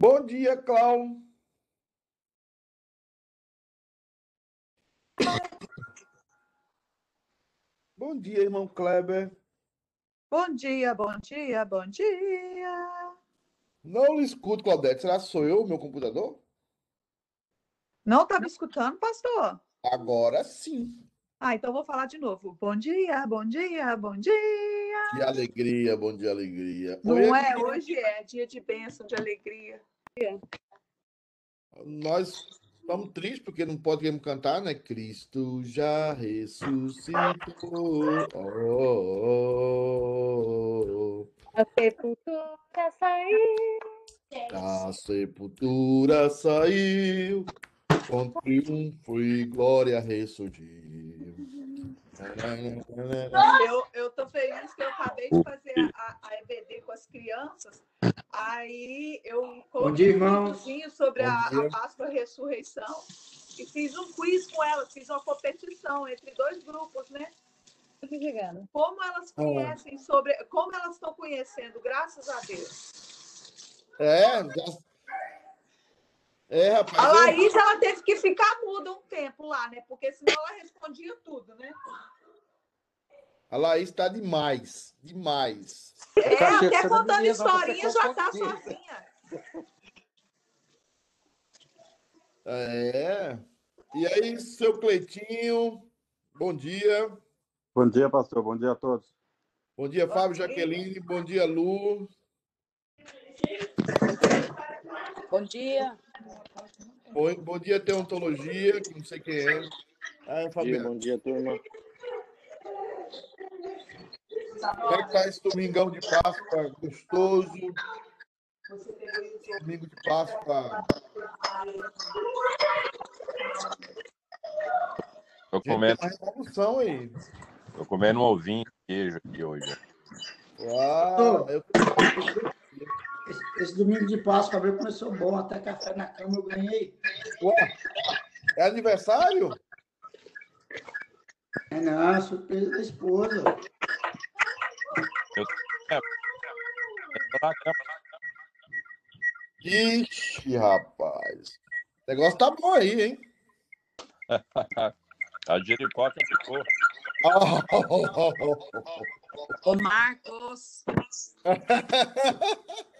Bom dia, Clau. Bom dia, irmão Kleber. Bom dia, bom dia, bom dia. Não lhe escuto, Claudete. Será que sou eu, meu computador? Não tá me escutando, pastor? Agora sim. Ah, então vou falar de novo. Bom dia, bom dia, bom dia. Que alegria, bom dia, alegria. Não Oi, é? Hoje é dia de bênção, de alegria. Nós estamos tristes porque não podemos cantar, né? Cristo já ressuscitou. Oh, A sepultura saiu. a sepultura saiu, com triunfo e glória ressurgiu. Eu, eu tô feliz que eu acabei de fazer a, a EBD com as crianças. Aí eu coloquei um videozinho sobre a, a Páscoa e a Ressurreição e fiz um quiz com elas, fiz uma competição entre dois grupos, né? Como elas conhecem sobre, como elas estão conhecendo, graças a Deus. É, é, rapaz. A eu- Laís, ela teve que ficar muda um tempo lá, né? Porque senão ela respondia tudo, né? A Laís está demais, demais. É, Cachê, até essa contando ser historinha já tá fofoqueira. sozinha. É. E aí, seu Cleitinho, bom dia. Bom dia, pastor. Bom dia a todos. Bom dia, Bom Fábio dia. Jaqueline. Bom dia, Lu. Bom dia. Bom, bom dia, Teontologia, que não sei quem é. Ah, é Bom dia, Fabiano. bom dia, turma. Como é que tá esse domingão de Páscoa gostoso? Domingo de Páscoa. Tô Gente, comendo, tem uma revolução aí. tô comendo um ovinho de queijo aqui hoje. Uau! Eu... Esse, esse domingo de Páscoa abril começou bom, até café na cama eu ganhei. Ué, é aniversário? É não, surpresa da esposa. Ixi, rapaz. O negócio tá bom aí, hein? A Jericó que ficou. Ô, Marcos.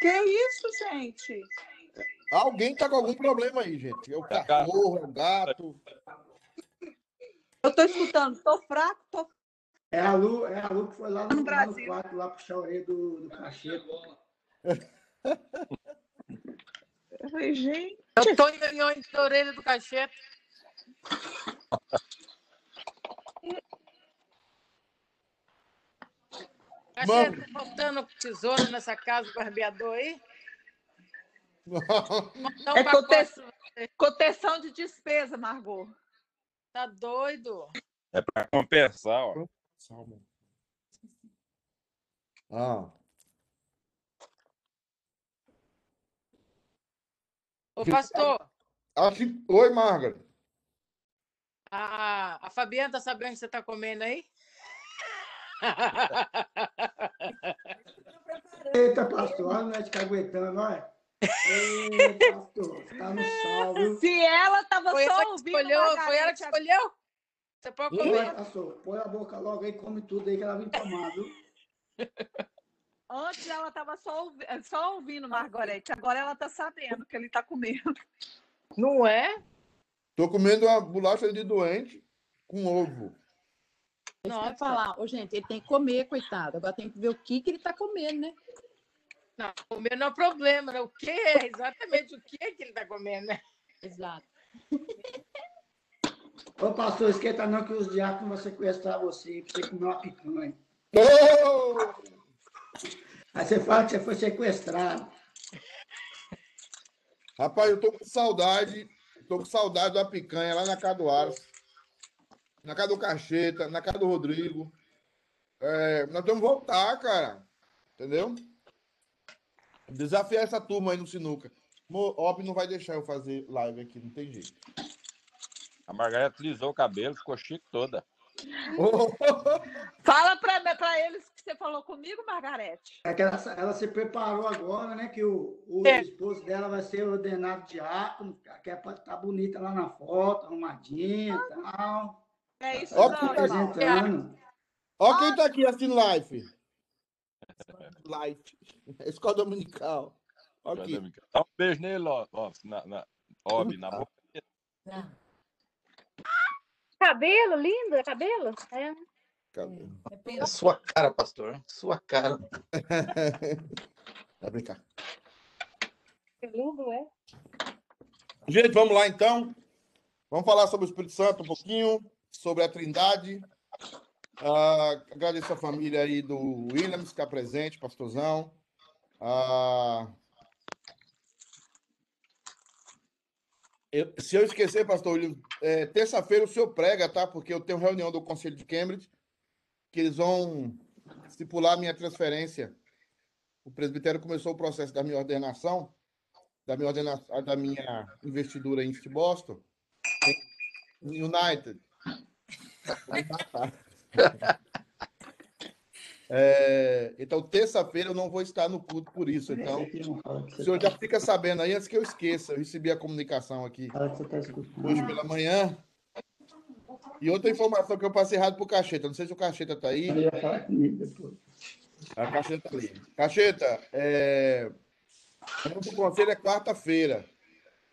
Que isso, gente? Alguém tá com algum problema aí, gente. É o cachorro, é o gato. Eu tô escutando, tô fraco, tô É a Lu, é a Lu que foi lá no, No lá no Brasil. quarto, lá puxar a orelha do, do cachê. Eu falei, gente. Eu tô em de orelha do cacheta. Mano. Cacheta, tá faltando tesouro nessa casa barbeador aí? Um É pacote. cotação, cotação de despesa, Margot. Tá doido? É para compensar, ó. Salmo. Ah, Ô, pastor, acho que... Oi, Margaret. a, a Fabiana tá sabendo que você tá comendo aí? Eita, pastor, olha nós te aguentando, olha. Eita, pastor, tá no sal, viu? Se ela tava Foi ela só que ouvindo. escolheu? Foi ela que escolheu? Você pode Põe, comer. pastor, põe a boca logo aí, come tudo aí que ela vem tomar, viu? Antes ela tava só, ouvi- só ouvindo, Margarete. Agora ela tá sabendo que ele tá comendo. Não é? Tô comendo uma bolacha de doente com ovo. Isso que eu ia Nossa. falar, ô, gente, ele tem que comer, coitado. Agora tem que ver o que, que ele tá comendo, né? Não, comer não é problema, né? O que é exatamente o que é que ele tá comendo, né? Exato. Ô, pastor, esquenta não que os diáconos vão sequestrar você, pra você comer uma picanha. Oh! Aí você fala que você foi sequestrado. Rapaz, eu tô com saudade. Tô com saudade da picanha lá na casa do Aras. Na casa do Cacheta, na casa do Rodrigo. É, nós vamos voltar, cara. Entendeu? Desafiar essa turma aí no Sinuca. Mo- Ob não vai deixar eu fazer live aqui, não tem jeito. A Margareta lisou o cabelo, ficou chique toda. Fala para eles que você falou comigo, Margarete. É que ela, ela se preparou agora, né? Que o, o É. esposo dela vai ser ordenado diácono, que é para estar bonita lá na foto, arrumadinha e tal. É isso, Ó, não, Se irmão. apresentando. Ó quem tá aqui assistindo live. Live. Escola Dominical. Ó aqui. Dá um beijo nele, ó. ó na, na, ó, Bi, na boca. Cabelo, lindo, é cabelo? É. Cadê? É sua cara, pastor. Sua cara. Vai brincar. É lindo, é? Gente, vamos lá então. Vamos falar sobre o Espírito Santo um pouquinho, sobre a Trindade. Ah, agradeço a família aí do Williams, que está presente, pastorzão. Ah, eu- se eu esquecer, pastor Williams, é, terça-feira o senhor prega, tá? Porque eu tenho reunião do Conselho de Cambridge, que eles vão estipular minha transferência. O presbitério começou o processo da minha ordenação da minha, ordena- da minha investidura em Boston, em United. É, então, terça-feira eu não vou estar no culto por isso. Então, que o senhor tá- já fica sabendo aí antes que eu esqueça. Eu recebi a comunicação aqui fala que você tá escutando. hoje pela manhã. E outra informação que eu passei errado pro Cacheta. Não sei se o Cacheta tá aí. A Cacheta tá ali. Cacheta, é... o conselho é quarta-feira.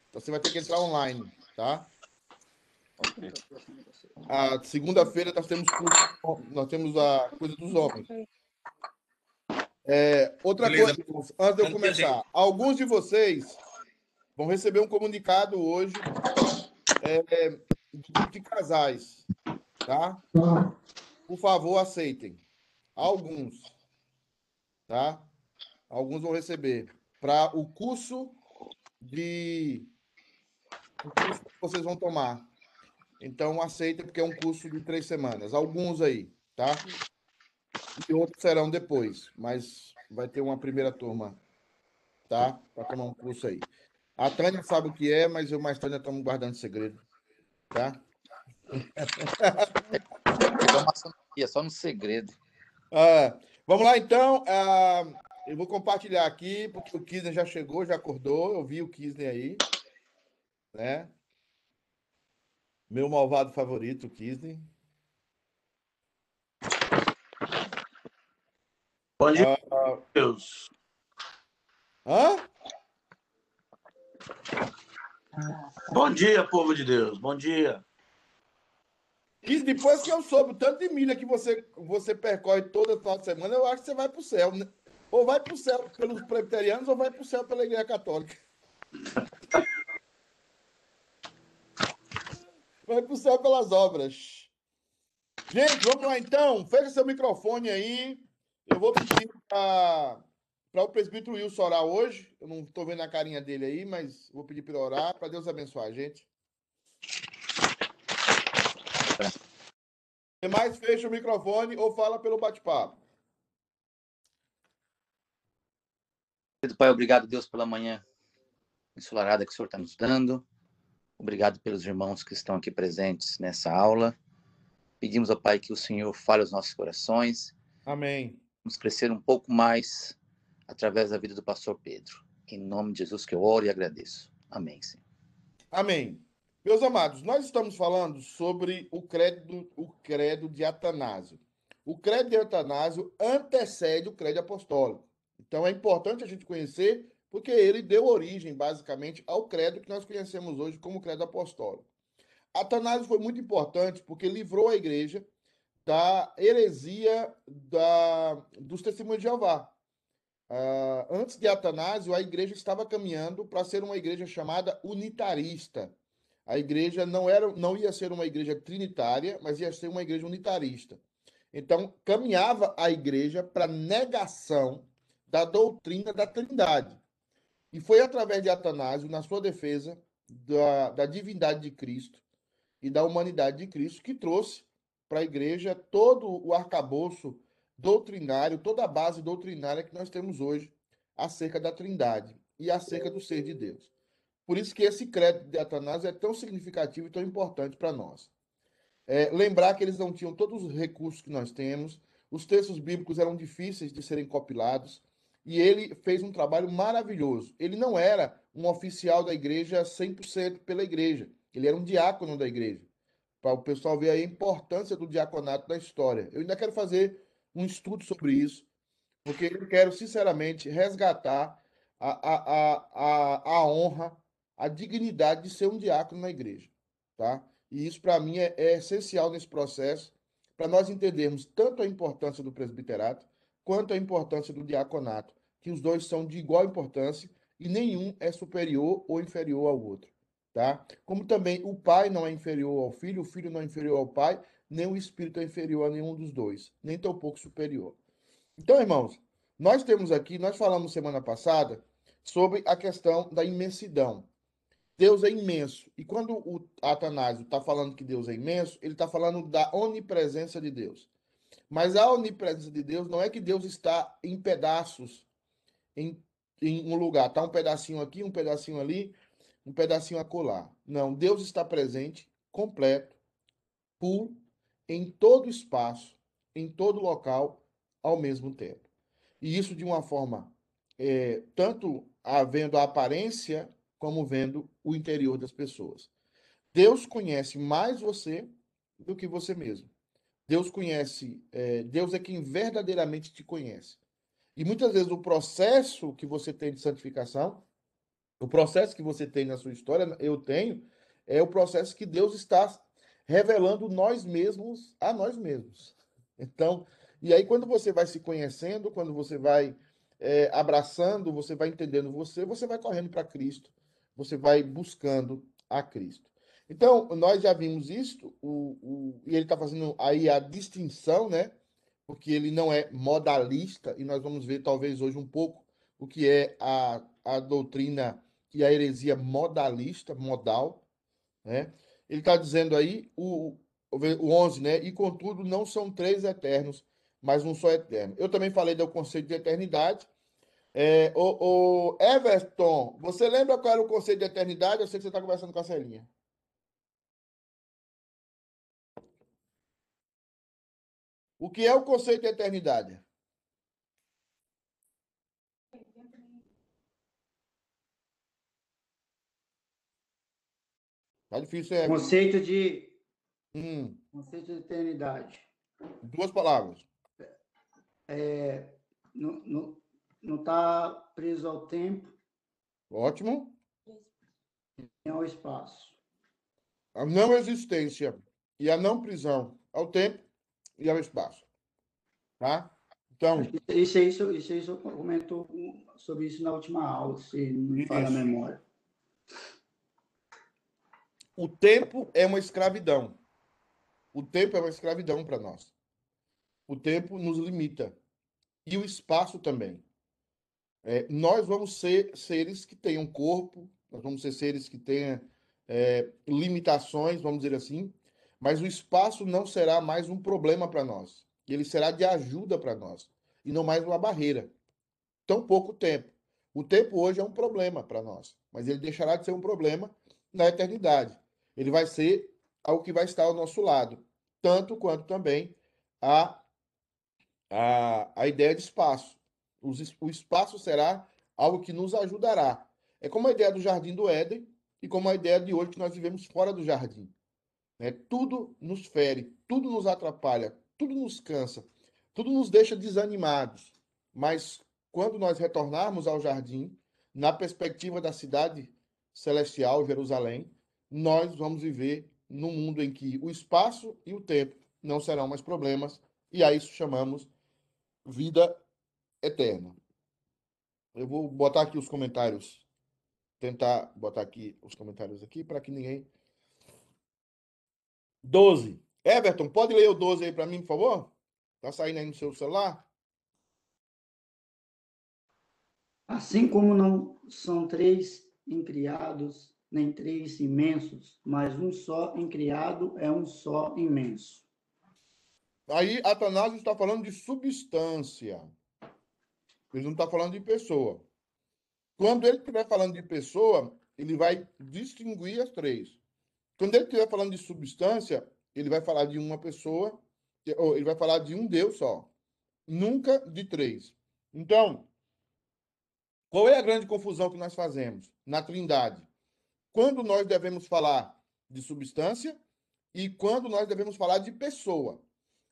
Então você vai ter que entrar online, tá? A segunda-feira nós temos curso- nós temos a coisa dos homens. É, outra Beleza. coisa, antes de eu começar, alguns de vocês vão receber um comunicado hoje é, de casais, tá? Por favor, aceitem. Alguns, tá? Alguns vão receber para o curso de o curso que vocês vão tomar. Então, aceitem, porque é um curso de três semanas. Alguns aí, tá? E outros serão depois, mas vai ter uma primeira turma, tá? Para tomar um curso aí. A Tânia sabe o que é, mas eu mais Tânia estamos guardando segredo, tá? É só no segredo. Ah, vamos lá, então. Ah, eu vou compartilhar aqui, porque o Kisner já chegou, já acordou. Eu vi o Kisner aí. Né? Meu malvado favorito, o Kisner. Bom dia, Ah, Deus. hã? Bom dia, povo de Deus. Bom dia. Kisner, depois que eu soube o tanto de milha que você, você percorre toda final de semana, eu acho que você vai para o céu. né? Ou vai para o céu pelos presbiterianos, ou vai para o céu pela Igreja Católica. Vai para o céu pelas obras. Gente, vamos lá então. Fecha seu microfone aí. Eu vou pedir para o presbítero Wilson orar hoje. Eu não estou vendo a carinha dele aí, mas vou pedir para orar, para Deus abençoar a gente. Demais, fecha o microfone ou fala pelo bate-papo. Pai, obrigado, Deus, pela manhã ensolarada que o Senhor está nos dando. Obrigado pelos irmãos que estão aqui presentes nessa aula. Pedimos ao Pai que o Senhor fale aos nossos corações, Amém. nos crescer um pouco mais através da vida do pastor Pedro. Em nome de Jesus que eu oro e agradeço. Amém, Senhor. Amém. Meus amados, nós estamos falando sobre o credo, o credo de Atanásio. O credo de Atanásio antecede o credo apostólico. Então é importante a gente conhecer, porque ele deu origem, basicamente, ao credo que nós conhecemos hoje como credo apostólico. Atanásio foi muito importante porque livrou a igreja da heresia da, dos testemunhos de Jeová. Ah, antes de Atanásio, a igreja estava caminhando para ser uma igreja chamada unitarista. A igreja não era, não ia ser uma igreja trinitária, mas ia ser uma igreja unitarista. Então, caminhava a igreja para negação da doutrina da Trindade. E foi através de Atanásio, na sua defesa da, da divindade de Cristo e da humanidade de Cristo, que trouxe para a igreja todo o arcabouço doutrinário, toda a base doutrinária que nós temos hoje acerca da Trindade e acerca do ser de Deus. Por isso que esse crédito de Atanásio é tão significativo e tão importante para nós. É, lembrar que eles não tinham todos os recursos que nós temos, os textos bíblicos eram difíceis de serem compilados, e ele fez um trabalho maravilhoso. Ele não era um oficial da igreja 100% pela igreja, ele era um diácono da igreja. Para o pessoal ver a importância do diaconato na história. Eu ainda quero fazer um estudo sobre isso, porque eu quero, sinceramente, resgatar a, a, a, a, honra, a dignidade de ser um diácono na igreja. Tá? E isso, para mim, é, é essencial nesse processo, para nós entendermos tanto a importância do presbiterato, quanto a importância do diaconato, que os dois são de igual importância e nenhum é superior ou inferior ao outro. Tá? Como também o pai não é inferior ao filho, o filho não é inferior ao pai, nem o espírito é inferior a nenhum dos dois, nem tampouco superior. Então, irmãos, nós temos aqui, nós falamos semana passada sobre a questão da imensidão. Deus é imenso. E quando o Atanásio está falando que Deus é imenso, ele está falando da onipresença de Deus. Mas a onipresença de Deus não é que Deus está em pedaços em, em um lugar. Está um pedacinho aqui, um pedacinho ali, um pedacinho acolá. Não, Deus está presente, completo, puro, em todo espaço, em todo local, ao mesmo tempo. E isso de uma forma, é, tanto havendo a aparência, como vendo o interior das pessoas. Deus conhece mais você do que você mesmo. Deus conhece, é, Deus é quem verdadeiramente te conhece. E muitas vezes o processo que você tem de santificação, o processo que você tem na sua história, eu tenho, é o processo que Deus está revelando nós mesmos a nós mesmos. Então, e aí quando você vai se conhecendo, quando você vai é, abraçando, você vai entendendo você, você vai correndo para Cristo, você vai buscando a Cristo. Então, nós já vimos isso, o, o, e ele está fazendo aí a distinção, né? porque ele não é modalista, e nós vamos ver talvez hoje um pouco o que é a, a doutrina e a heresia modalista, modal, né? Ele está dizendo aí, o, o 11, né? E contudo, não são três eternos, mas um só eterno. Eu também falei do conceito de eternidade. É, o, o Everton, você lembra qual era o conceito de eternidade? Eu sei que você está conversando com a Celinha. O que é o conceito de eternidade? Tá difícil, é. Conceito de. Hum. Conceito de eternidade. Duas palavras. É, não está preso ao tempo. Ótimo. E ao espaço. A não existência e a não prisão ao tempo e ao espaço. Tá? Então. Isso, isso, isso, isso comentou sobre isso na última aula, se não me falha a memória. O tempo é uma escravidão. O tempo é uma escravidão para nós. O tempo nos limita. E o espaço também. É, nós vamos ser seres que tenham corpo, nós vamos ser seres que tenham é, limitações, vamos dizer assim, mas o espaço não será mais um problema para nós. Ele será de ajuda para nós e não mais uma barreira. Tão pouco tempo. O tempo hoje é um problema para nós, mas ele deixará de ser um problema na eternidade. Ele vai ser algo que vai estar ao nosso lado, tanto quanto também a, a, a ideia de espaço. o espaço será algo que nos ajudará. É como a ideia do jardim do Éden e como a ideia de hoje que nós vivemos fora do jardim. Né? Tudo nos fere, tudo nos atrapalha, tudo nos cansa, tudo nos deixa desanimados. Mas quando nós retornarmos ao jardim, na perspectiva da cidade celestial, Jerusalém, nós vamos viver num mundo em que o espaço e o tempo não serão mais problemas, e a isso chamamos vida eterna. Eu vou botar aqui os comentários, tentar botar aqui os comentários aqui para que ninguém 12. Everton, pode ler o 12 aí para mim, por favor? Tá saindo aí no seu celular? Assim como não são três criados, nem três imensos, mas um só criado é um só imenso. Aí Atanásio está falando de substância. Ele não está falando de pessoa. Quando ele estiver falando de pessoa, ele vai distinguir as três. Quando ele estiver falando de substância, ele vai falar de uma pessoa, ou ele vai falar de um Deus só, nunca de três. Então, qual é a grande confusão que nós fazemos na Trindade? Quando nós devemos falar de substância e quando nós devemos falar de pessoa.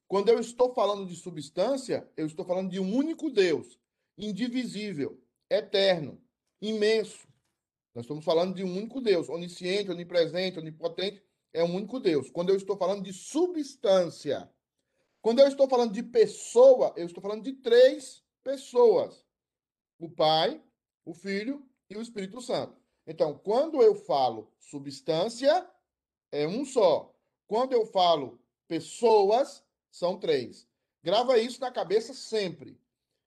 Quando eu estou falando de substância, eu estou falando de um único Deus, indivisível, eterno, imenso. Nós estamos falando de um único Deus, onisciente, onipresente, onipotente, é um único Deus. Quando eu estou falando de substância, quando eu estou falando de pessoa, eu estou falando de três pessoas: o Pai, o Filho e o Espírito Santo. Então, quando eu falo substância, é um só. Quando eu falo pessoas, são três. Grava isso na cabeça sempre.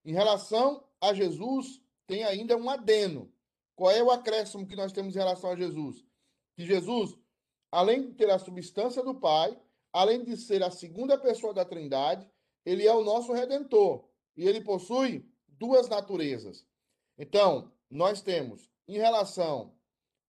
Em relação a Jesus, tem ainda um adeno. Qual é o acréscimo que nós temos em relação a Jesus? Que Jesus, além de ter a substância do Pai, além de ser a segunda pessoa da Trindade, ele é o nosso redentor e ele possui duas naturezas. Então, nós temos em relação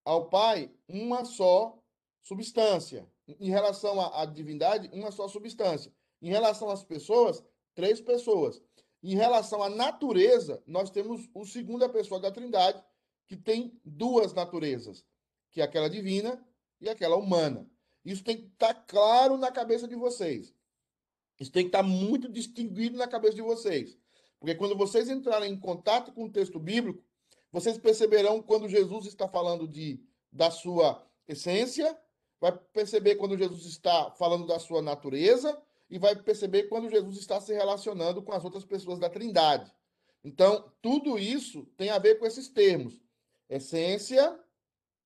ao Pai uma só substância, em relação à, à divindade uma só substância, em relação às pessoas três pessoas. Em relação à natureza, nós temos o segunda pessoa da Trindade, que tem duas naturezas, que é aquela divina e aquela humana. Isso tem que estar tá claro na cabeça de vocês. Isso tem que estar tá muito distinguido na cabeça de vocês. Porque quando vocês entrarem em contato com o texto bíblico, vocês perceberão quando Jesus está falando de, da sua essência, vai perceber quando Jesus está falando da sua natureza, e vai perceber quando Jesus está se relacionando com as outras pessoas da Trindade. Então, tudo isso tem a ver com esses termos. Essência,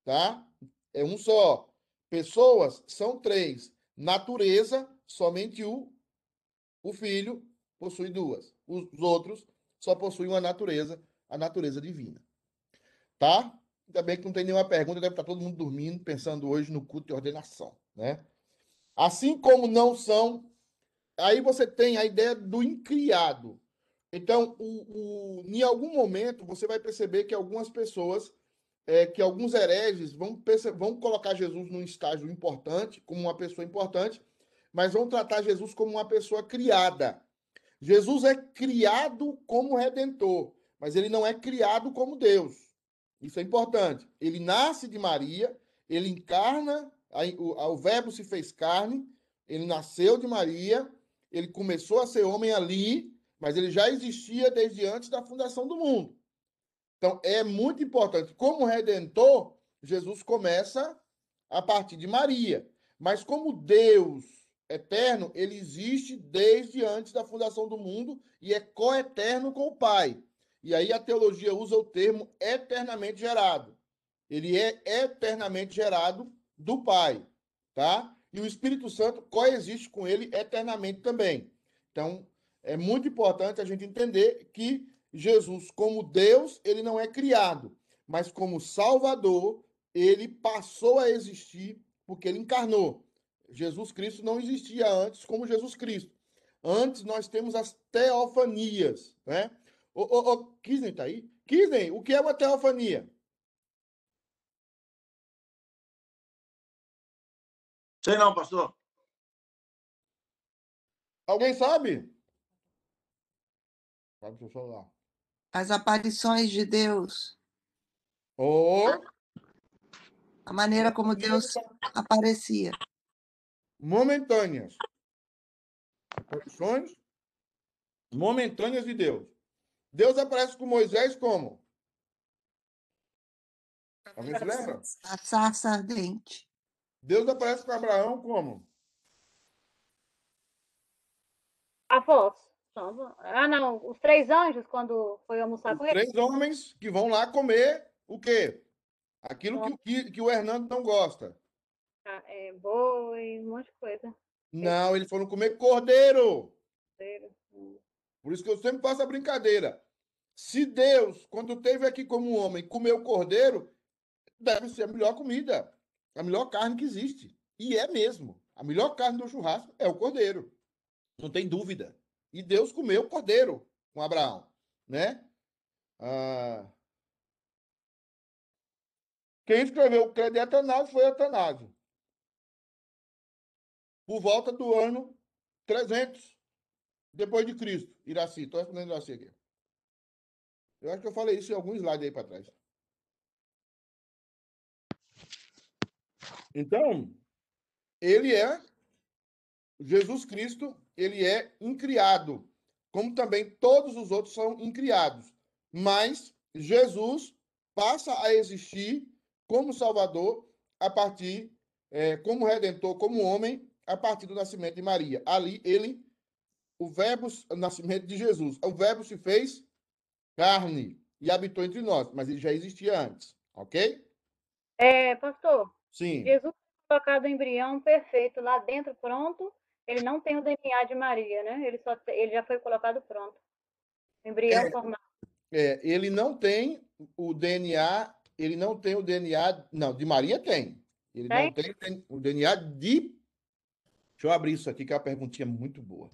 tá? É um só. Pessoas são três. Natureza, somente o, o filho possui duas. Os outros só possuem uma natureza, a natureza divina. Tá? Ainda bem que não tem nenhuma pergunta, deve estar todo mundo dormindo, pensando hoje no culto de ordenação, né? Assim como não são aí você tem a ideia do incriado. Então, o, o, em algum momento, você vai perceber que algumas pessoas, é, que alguns hereges vão, vão colocar Jesus num estágio importante, como uma pessoa importante, mas vão tratar Jesus como uma pessoa criada. Jesus é criado como redentor, mas ele não é criado como Deus. Isso é importante. Ele nasce de Maria, ele encarna, o, o verbo se fez carne, ele nasceu de Maria, ele começou a ser homem ali, mas ele já existia desde antes da fundação do mundo. Então, é muito importante. Como redentor, Jesus começa a partir de Maria. Mas como Deus eterno, ele existe desde antes da fundação do mundo e é coeterno com o Pai. E aí a teologia usa o termo eternamente gerado. Ele é eternamente gerado do Pai, tá? e o Espírito Santo coexiste com ele eternamente também. Então, é muito importante a gente entender que Jesus, como Deus, ele não é criado, mas como Salvador, ele passou a existir porque ele encarnou. Jesus Cristo não existia antes como Jesus Cristo. Antes nós temos as teofanias, né? Ô, ô, ô Kisney tá aí? Kisney, o que é uma teofania? Sei não, pastor. Alguém sabe? Sabe. As aparições de Deus. Oh. A maneira como Deus aparecia. Momentâneas. Aparições momentâneas de Deus. Deus aparece com Moisés como? Alguém se lembra? A sarça ardente. Deus aparece para Abraão como? Afonso. Ah, não. Os três anjos, quando foi almoçar Os com ele. Três homens que vão lá comer o quê? Aquilo que, que, que o Hernando não gosta. Ah, é, boi, um monte de coisa. Não, eles foram comer cordeiro. Cordeiro. Hum. Por isso que eu sempre faço a brincadeira. Se Deus, quando teve aqui como homem, comeu cordeiro, deve ser a melhor comida. A melhor carne que existe. E é mesmo. A melhor carne do churrasco é o cordeiro. Não tem dúvida. E Deus comeu o cordeiro com Abraão, né? Ah... Quem escreveu o credo de Atanásio foi Atanásio. por volta do ano 300 depois de Cristo. Iraci, estou respondendo Iraci aqui. Eu acho que eu falei isso em algum slide aí para trás. Então, ele é Jesus Cristo, ele é incriado, como também todos os outros são incriados. Mas Jesus passa a existir como Salvador a partir, é, como Redentor, como homem, a partir do nascimento de Maria. Ali, ele, o verbo, o nascimento de Jesus, o verbo se fez carne e habitou entre nós, mas ele já existia antes, ok? É, pastor, Sim. Jesus colocado o embrião perfeito lá dentro, pronto. Ele não tem o DNA de Maria, né? Ele, só, ele já foi colocado pronto. Embrião É. formado. É, ele não tem o DNA, ele não tem o DNA, não, de Maria tem. Ele não tem tem o DNA de. Deixa eu abrir isso aqui, que é uma perguntinha muito boa.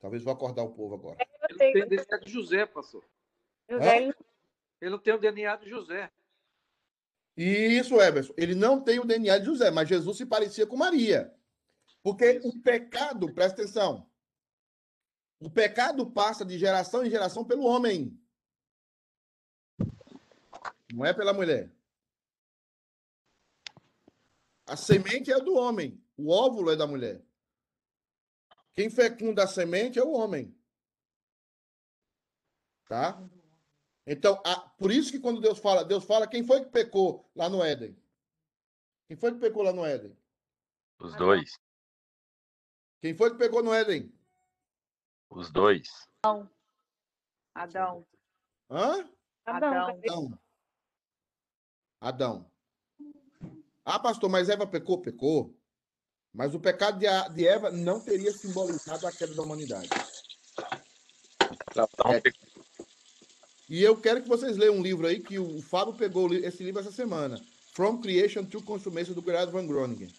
Talvez vou acordar o povo agora. Eu Ele sei, tem o DNA de José, pastor. José, ele- Ele não tem o DNA de José. Isso, Everson. Ele não tem o DNA de José, mas Jesus se parecia com Maria. Porque o pecado, presta atenção, o pecado passa de geração em geração pelo homem. Não é pela mulher. A semente é do homem, o óvulo é da mulher. Quem fecunda a semente é o homem. Tá? Então, a- por isso que quando Deus fala, Deus fala quem foi que pecou lá no Éden? Quem foi que pecou lá no Éden? Os dois. Quem foi que pegou no Éden? Os dois. Adão. Adão. Hã? Adão. Adão. Adão. Ah, pastor, mas Eva pecou? Pecou. Mas o pecado de, Eva não teria simbolizado a queda da humanidade. É. E eu quero que vocês leiam um livro aí que o Fábio pegou esse livro essa semana. From Creation to Consummation, do Gerard Van Groningen.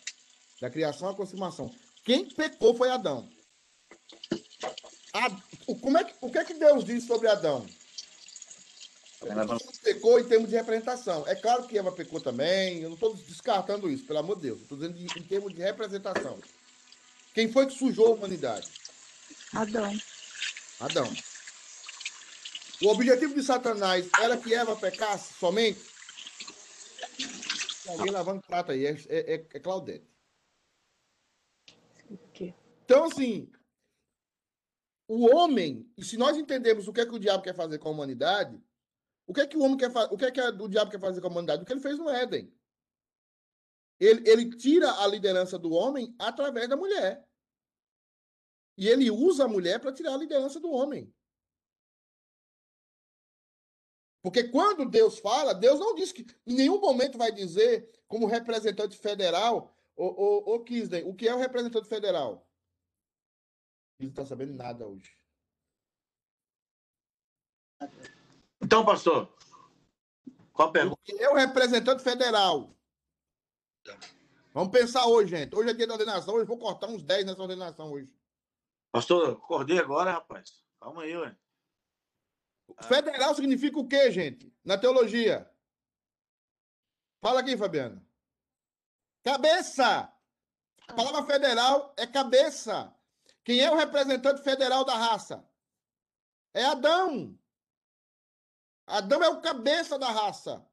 Da criação à consumação. Quem pecou foi Adão. A- o- como é que, o que é que Deus diz sobre Adão? Adão pecou em termos de representação. É claro que Eva pecou também. Eu não estou descartando isso, pelo amor de Deus. Estou dizendo de- em termos de representação. Quem foi que sujou a humanidade? Adão. Adão. O objetivo de Satanás era que Eva pecasse somente? Tem Alguém lavando prato aí, é, é- é Claudete. Então, assim, o homem, e se nós entendemos o que é que o diabo quer fazer com a humanidade, o que é que o homem quer fazer, o que é que o diabo quer fazer com a humanidade? O que ele fez no Éden. Ele, ele tira a liderança do homem através da mulher. E ele usa a mulher para tirar a liderança do homem. Porque quando Deus fala, Deus não diz que em nenhum momento vai dizer, como representante federal, o, o, o Kisden, o que é o representante federal? Não está sabendo nada hoje. Então, pastor, qual a O pergunta? o representante federal? Vamos pensar hoje, gente. Hoje é dia da ordenação, hoje eu vou cortar uns 10 nessa ordenação hoje. Pastor, acordei agora, rapaz. Calma aí, ué. Federal significa o quê, gente? Na teologia. Fala aqui, Fabiano. Cabeça. A palavra federal é cabeça. Quem é o representante federal da raça? É Adão. Adão é o cabeça da raça.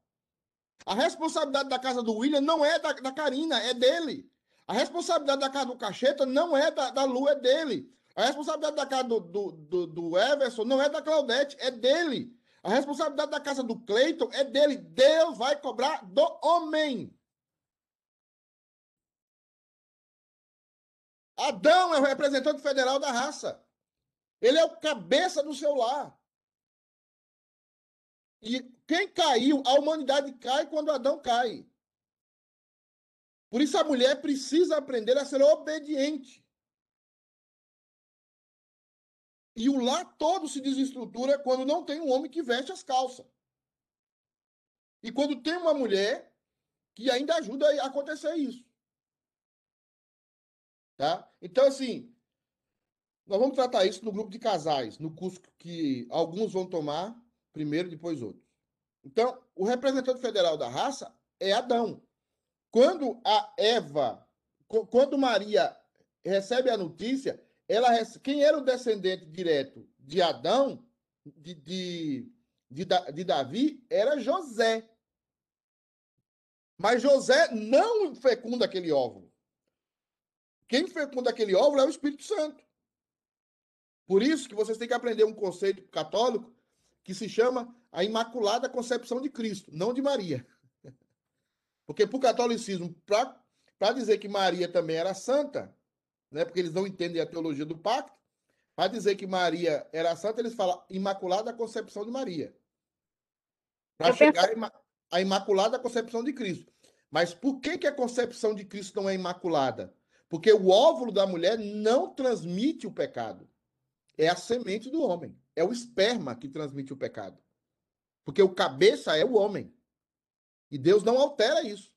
A responsabilidade da casa do William não é da, da Karina, é dele. A responsabilidade da casa do Cacheta não é da, da Lu, é dele. A responsabilidade da casa do, do, do, do Everson não é da Claudete, é dele. A responsabilidade da casa do Cleiton é dele. Deus vai cobrar do homem. Adão é o representante federal da raça. Ele é o cabeça do seu lar. E quem caiu, a humanidade cai quando Adão cai. Por isso a mulher precisa aprender a ser obediente. E o lar todo se desestrutura quando não tem um homem que veste as calças. E quando tem uma mulher que ainda ajuda a acontecer isso. Tá? Então, assim, nós vamos tratar isso no grupo de casais, no curso que alguns vão tomar primeiro, depois outros. Então, o representante federal da raça é Adão. Quando a Eva, qu- quando Maria recebe a notícia, ela quem era o descendente direto de Adão, de, de, de, de Davi, era José. Mas José não fecunda aquele óvulo. Quem fecunda aquele óvulo é o Espírito Santo. Por isso que vocês têm que aprender um conceito católico que se chama a Imaculada Concepção de Cristo, não de Maria. Porque para o catolicismo, para dizer que Maria também era santa, né, porque eles não entendem a teologia do pacto, para dizer que Maria era santa, eles falam Imaculada Concepção de Maria. Para chegar à Imaculada Concepção de Cristo. Mas por que, que a concepção de Cristo não é imaculada? Porque o óvulo da mulher não transmite o pecado. É a semente do homem. É o esperma que transmite o pecado. Porque o cabeça é o homem. E Deus não altera isso.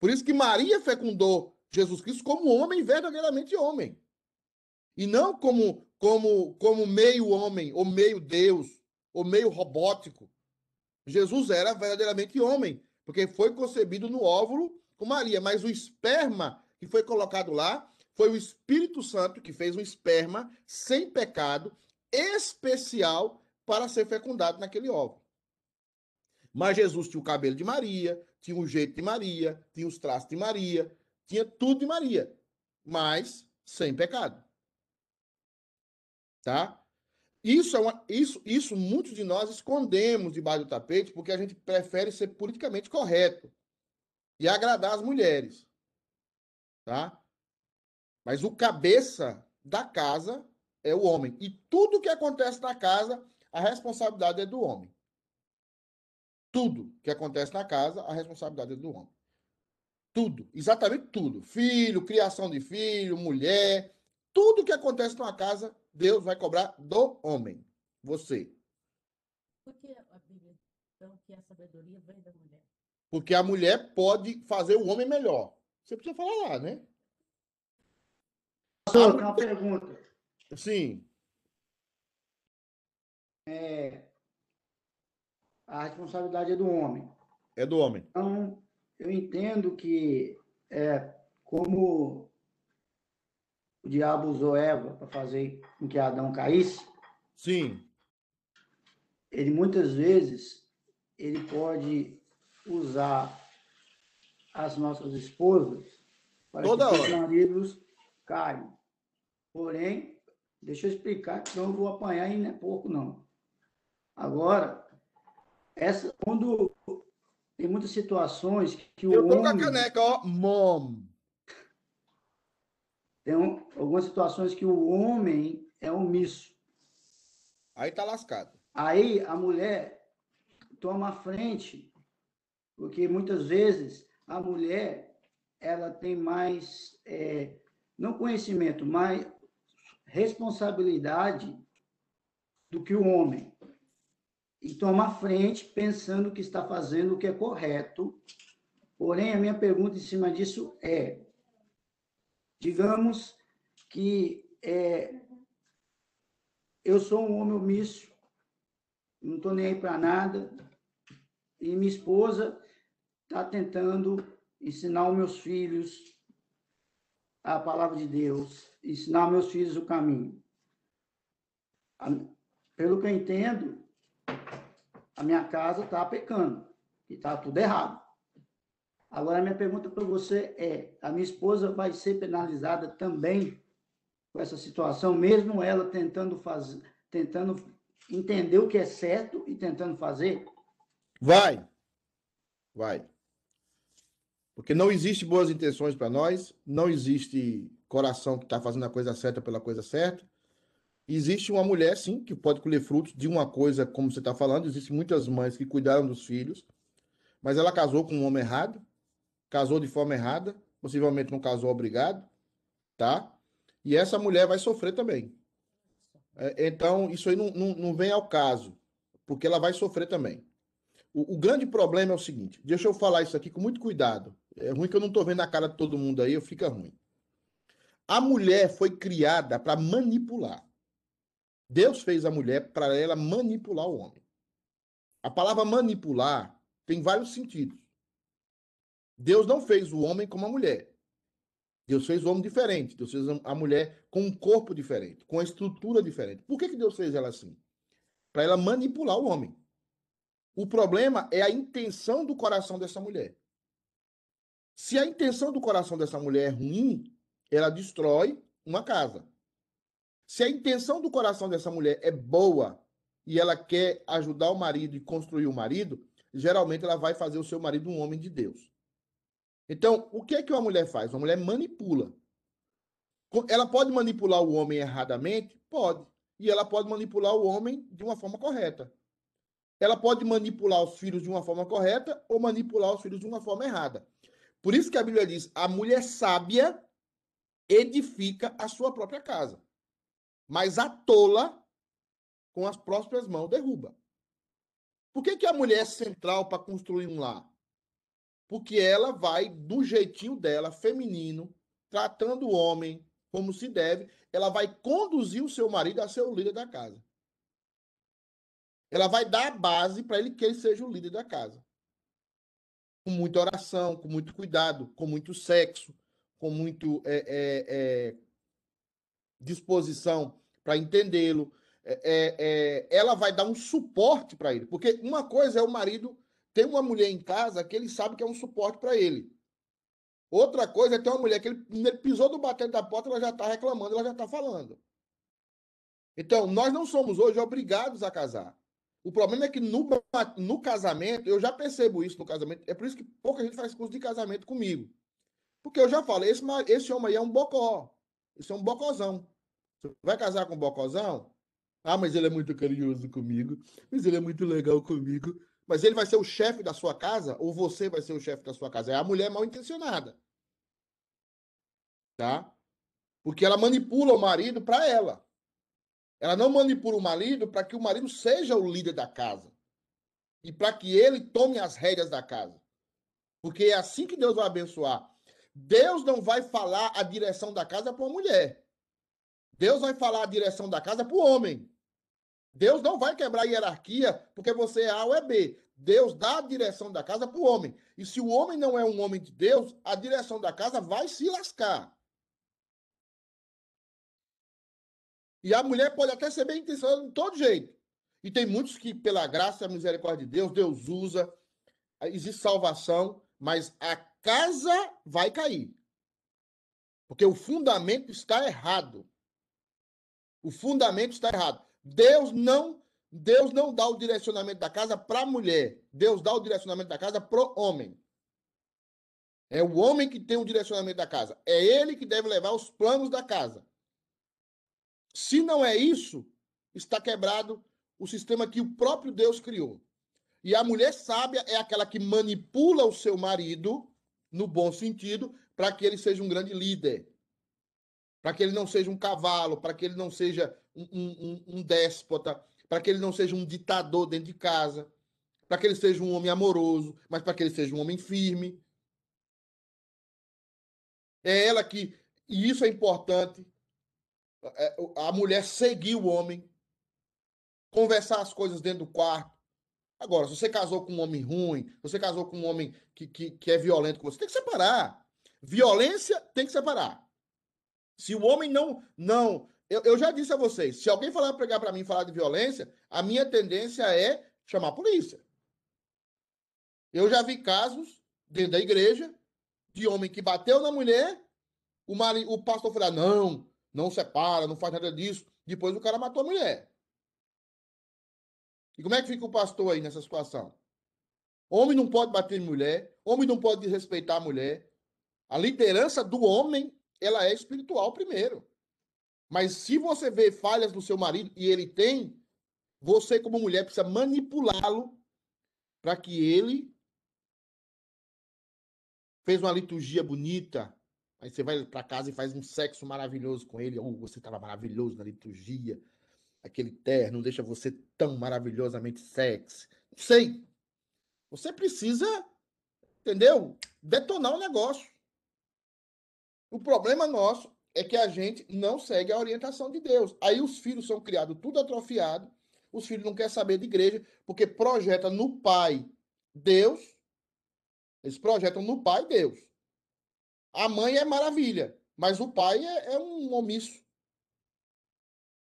Por isso que Maria fecundou Jesus Cristo como homem, verdadeiramente homem. E não como, como, como meio homem, ou meio Deus, ou meio robótico. Jesus era verdadeiramente homem, porque foi concebido no óvulo com Maria. Mas o esperma que foi colocado lá foi o Espírito Santo que fez um esperma sem pecado, especial para ser fecundado naquele óvulo. Mas Jesus tinha o cabelo de Maria, tinha o jeito de Maria, tinha os traços de Maria, tinha tudo de Maria, mas sem pecado. Tá? Isso, é uma, isso, isso muitos de nós escondemos debaixo do tapete porque a gente prefere ser politicamente correto e agradar as mulheres. Tá? Mas o cabeça da casa é o homem. E tudo que acontece na casa, a responsabilidade é do homem. Tudo que acontece na casa, a responsabilidade é do homem. Tudo, exatamente tudo. Filho, criação de filho, mulher, tudo que acontece numa casa, Deus vai cobrar do homem. Você. Por que a Bíblia então que a sabedoria vem da mulher? Porque a mulher pode fazer o homem melhor. Você precisa falar lá, né? Tem uma pergunta. Sim. É, a responsabilidade é do homem. É do homem. Então, eu entendo que é como o diabo usou Eva para fazer com que Adão caísse. Sim. Ele muitas vezes ele pode usar as nossas esposas para Toda que os maridos caiam. Porém, deixa eu explicar, que eu vou apanhar e não é pouco, não. Agora, essa, quando tem muitas situações que o Eu tô com a caneca, ó. Mom. Tem um- algumas situações que o homem é omisso. Aí tá lascado. Aí a mulher toma a frente, porque muitas vezes a mulher ela tem mais, é, não conhecimento, mas responsabilidade do que o homem. E toma a frente pensando que está fazendo o que é correto. Porém, a minha pergunta em cima disso é: digamos que é, eu sou um homem omisso, não estou nem aí para nada, e minha esposa está tentando ensinar os meus filhos a palavra de Deus, ensinar aos meus filhos o caminho. Pelo que eu entendo, a minha casa está pecando, e está tudo errado. Agora, minha pergunta para você é: a minha esposa vai ser penalizada também com essa situação, mesmo ela tentando fazer, tentando entender o que é certo e tentando fazer? Vai. Vai. Porque não existe boas intenções para nós, não existe coração que está fazendo a coisa certa pela coisa certa. Existe uma mulher, sim, que pode colher frutos de uma coisa, como você está falando. Existem muitas mães que cuidaram dos filhos, mas ela casou com um homem errado, casou de forma errada, possivelmente não casou obrigado, tá? E essa mulher vai sofrer também. É, então, isso aí não, não, não vem ao caso, porque ela vai sofrer também. O, o grande problema é o seguinte: deixa eu falar isso aqui com muito cuidado. É ruim que eu não estou vendo a cara de todo mundo aí, fica ruim. A mulher foi criada para manipular. Deus fez a mulher para ela manipular o homem. A palavra manipular tem vários sentidos. Deus não fez o homem como a mulher. Deus fez o homem diferente. Deus fez a mulher com um corpo diferente, com uma estrutura diferente. Por que, que Deus fez ela assim? Para ela manipular o homem. O problema é a intenção do coração dessa mulher. Se a intenção do coração dessa mulher é ruim, ela destrói uma casa. Se a intenção do coração dessa mulher é boa e ela quer ajudar o marido e construir o marido, geralmente ela vai fazer o seu marido um homem de Deus. Então, o que é que uma mulher faz? Uma mulher manipula. Ela pode manipular o homem erradamente? Pode. E ela pode manipular o homem de uma forma correta. Ela pode manipular os filhos de uma forma correta ou manipular os filhos de uma forma errada. Por isso que a Bíblia diz: a mulher sábia edifica a sua própria casa, mas a tola com as próprias mãos derruba. Por que, que a mulher é central para construir um lar? Porque ela vai, do jeitinho dela, feminino, tratando o homem como se deve, ela vai conduzir o seu marido a ser o líder da casa. Ela vai dar a base para ele que ele seja o líder da casa. Com muita oração, com muito cuidado, com muito sexo, com muito é, é, é, disposição para entendê-lo. Ela vai dar um suporte para ele. Porque uma coisa é o marido ter uma mulher em casa que ele sabe que é um suporte para ele. Outra coisa é ter uma mulher que ele, ele pisou do batente da porta, ela já está reclamando, ela já está falando. Então, nós não somos hoje obrigados a casar. O problema é que no, no casamento, eu já percebo isso no casamento, é por isso que pouca gente faz curso de casamento comigo. Porque eu já falo, esse, esse homem aí é um bocó. Esse é um bocozão. Você vai casar com um bocozão? Ah, mas ele é muito carinhoso comigo. Mas ele é muito legal comigo. Mas ele vai ser o chefe da sua casa ou você vai ser o chefe da sua casa? É a mulher mal intencionada. Tá? Porque ela manipula o marido para ela. Ela não manipula o marido para que o marido seja o líder da casa. E para que ele tome as rédeas da casa. Porque é assim que Deus vai abençoar. Deus não vai falar a direção da casa para a mulher. Deus vai falar a direção da casa para o homem. Deus não vai quebrar a hierarquia porque você é A ou é B. Deus dá a direção da casa para o homem. E se o homem não é um homem de Deus, a direção da casa vai se lascar. E a mulher pode até ser bem intencionada de todo jeito. E tem muitos que, pela graça e misericórdia de Deus, Deus usa, existe salvação, mas a casa vai cair. Porque o fundamento está errado. O fundamento está errado. Deus não Deus não dá o direcionamento da casa para a mulher. Deus dá o direcionamento da casa para o homem. É o homem que tem o direcionamento da casa. É ele que deve levar os planos da casa. Se não é isso, está quebrado o sistema que o próprio Deus criou. E a mulher sábia é aquela que manipula o seu marido, no bom sentido, para que ele seja um grande líder. Para que ele não seja um cavalo, para que ele não seja um, um, um déspota, para que ele não seja um ditador dentro de casa, para que ele seja um homem amoroso, mas para que ele seja um homem firme. É ela que, e isso é importante, a mulher seguir o homem, conversar as coisas dentro do quarto. Agora, se você casou com um homem ruim, você casou com um homem que, que, que é violento com você, tem que separar. Violência tem que separar. Se o homem não não eu, eu já disse a vocês, se alguém falar pregar para mim falar de violência, a minha tendência é chamar a polícia. Eu já vi casos dentro da igreja de homem que bateu na mulher, o, mari, o pastor falou: não, não separa, não faz nada disso. Depois o cara matou a mulher. E como é que fica o pastor aí nessa situação? Homem não pode bater em mulher, homem não pode desrespeitar a mulher. A liderança do homem, ela é espiritual primeiro. Mas se você vê falhas no seu marido e ele tem, você, como mulher, precisa manipulá-lo para que ele fez uma liturgia bonita. Aí você vai para casa e faz um sexo maravilhoso com ele. Oh, você estava maravilhoso na liturgia. Aquele terno deixa você tão maravilhosamente sexy. Não sei. Você precisa, entendeu? Detonar o negócio. O problema nosso é que a gente não segue a orientação de Deus. Aí os filhos são criados tudo atrofiado, os filhos não querem saber de igreja, porque projeta no pai Deus, eles projetam no pai Deus. A mãe é maravilha, mas o pai é, é um omisso.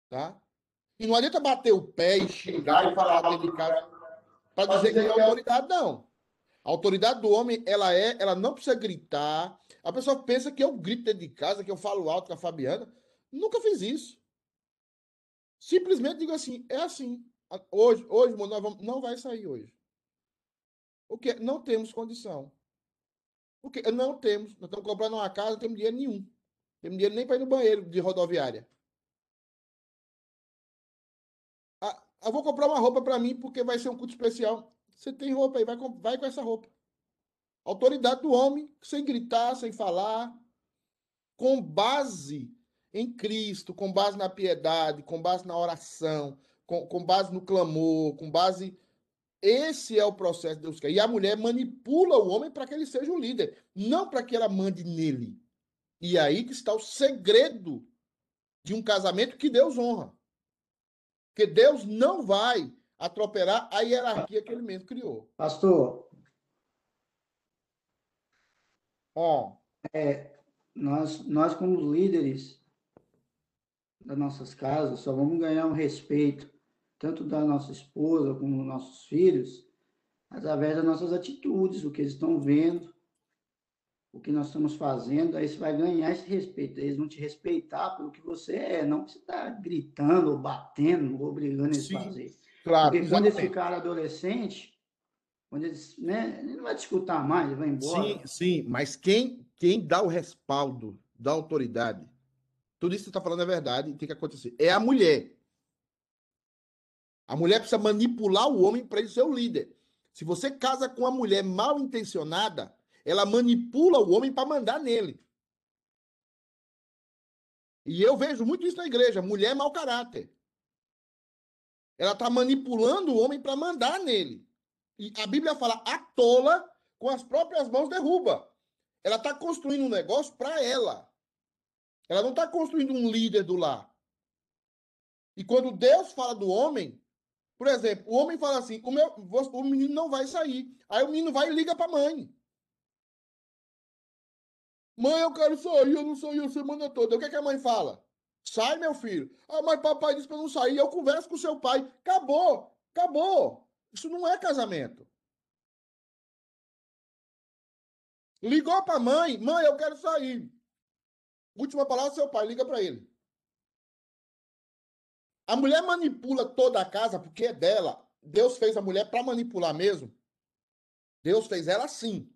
Tá? E não adianta bater o pé e xingar e falar dentro de casa para dizer que é autoridade, não. A autoridade do homem, ela é, ela não precisa gritar. A pessoa pensa que eu grito dentro de casa, que eu falo alto com a Fabiana. Nunca fiz isso. Simplesmente digo assim, é assim. Hoje, hoje, nós vamos, não vai sair hoje. O que? Não temos condição. O que? Não temos. Nós estamos comprando uma casa, não temos dinheiro nenhum. Não temos dinheiro nem para ir no banheiro de rodoviária. Ah, eu vou comprar uma roupa para mim porque vai ser um culto especial. Você tem roupa aí, vai vai com essa roupa. Autoridade do homem, sem gritar, sem falar, com base em Cristo, com base na piedade, com base na oração, com, com base no clamor, com base. Esse é o processo de Deus quer. E a mulher manipula o homem para que ele seja o líder, não para que ela mande nele. E aí que está o segredo de um casamento que Deus honra. Porque Deus não vai atropelar a hierarquia que ele mesmo criou. Pastor. Ó. É, nós, nós, como líderes das nossas casas, só vamos ganhar um respeito, tanto da nossa esposa como dos nossos filhos, através das nossas atitudes, o que eles estão vendo, o que nós estamos fazendo, aí você vai ganhar esse respeito. Eles vão te respeitar pelo que você é, não que você está gritando, ou batendo, ou obrigando eles a fazer. Claro, Porque quando exatamente. esse cara adolescente, quando eles, né, ele não vai te escutar mais, ele vai embora. Sim, sim, mas quem, quem dá o respaldo da autoridade, tudo isso que você está falando é verdade tem que acontecer. É a mulher. A mulher precisa manipular o homem para ele ser o líder. Se você casa com uma mulher mal intencionada, ela manipula o homem para mandar nele. E eu vejo muito isso na igreja: mulher mau caráter. Ela está manipulando o homem para mandar nele. E a Bíblia fala: a tola com as próprias mãos derruba. Ela está construindo um negócio para ela. Ela não está construindo um líder do lar. E quando Deus fala do homem, por exemplo, o homem fala assim: o, meu, o menino não vai sair. Aí o menino vai e liga para a mãe. Mãe, eu quero sair, eu não saí a semana toda. O que, é que a mãe fala? Sai, meu filho. Ah, mas papai disse para não sair. Eu converso com seu pai. Acabou, acabou. Isso não é casamento. Ligou para a mãe. Mãe, eu quero sair. Última palavra, seu pai. Liga para ele. A mulher manipula toda a casa porque é dela. Deus fez a mulher para manipular mesmo. Deus fez ela assim.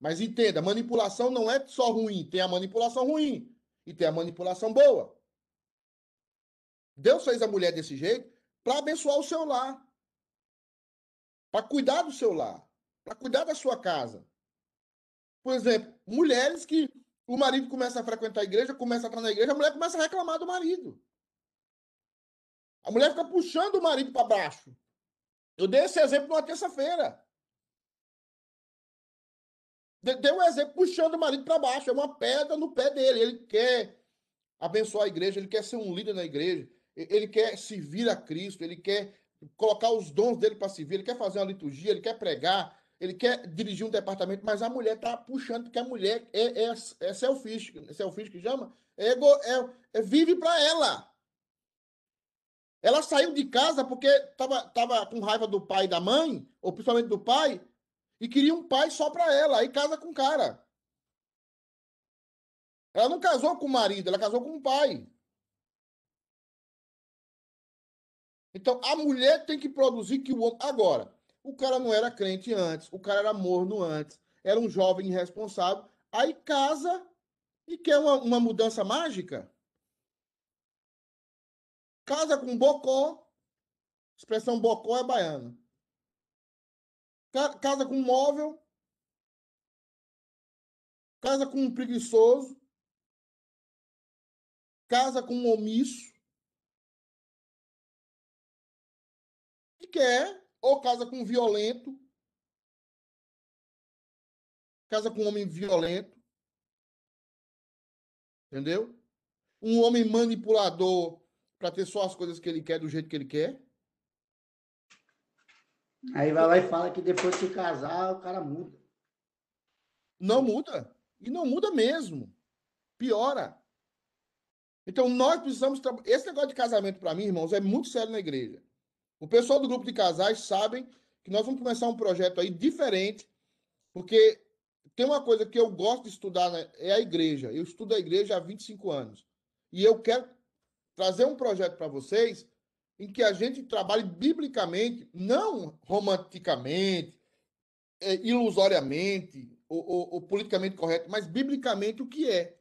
Mas entenda, manipulação não é só ruim. Tem a manipulação ruim e tem a manipulação boa. Deus fez a mulher desse jeito para abençoar o seu lar. Para cuidar do seu lar. Para cuidar da sua casa. Por exemplo, mulheres que o marido começa a frequentar a igreja, começa a estar na igreja, a mulher começa a reclamar do marido. A mulher fica puxando o marido para baixo. Eu dei esse exemplo numa terça-feira. Deu um exemplo puxando o marido para baixo. É uma pedra no pé dele. Ele quer abençoar a igreja, ele quer ser um líder na igreja, ele quer servir a Cristo, ele quer colocar os dons dele para servir, ele quer fazer uma liturgia, ele quer pregar, ele quer dirigir um departamento, mas a mulher está puxando, porque a mulher é, é, é selfish, selfish que chama, é, ego, é, é vive para ela. Ela saiu de casa porque estava tava com raiva do pai e da mãe, ou principalmente do pai, e queria um pai só para ela, aí casa com o cara. Ela não casou com o marido, ela casou com o pai. Então, a mulher tem que produzir que o homem. Agora, o cara não era crente antes, o cara era morno antes, era um jovem irresponsável, aí casa e quer uma, uma mudança mágica. Casa com bocó, expressão bocó é baiana. Casa com móvel, casa com um preguiçoso, casa com um omisso, e quer, ou casa com um violento, casa com um homem violento, entendeu? Um homem manipulador para ter só as coisas que ele quer do jeito que ele quer. Aí vai lá e fala que depois de casar, o cara muda. Não muda. E não muda mesmo. Piora. Então nós precisamos. Esse negócio de casamento, para mim, irmãos, é muito sério na igreja. O pessoal do grupo de casais sabem que nós vamos começar um projeto aí diferente, porque tem uma coisa que eu gosto de estudar, né, é a igreja. Eu estudo a igreja há 25 anos. E eu quero trazer um projeto para vocês em que a gente trabalhe biblicamente, não romanticamente, é, ilusoriamente ou, ou- ou politicamente correto, mas biblicamente o que é.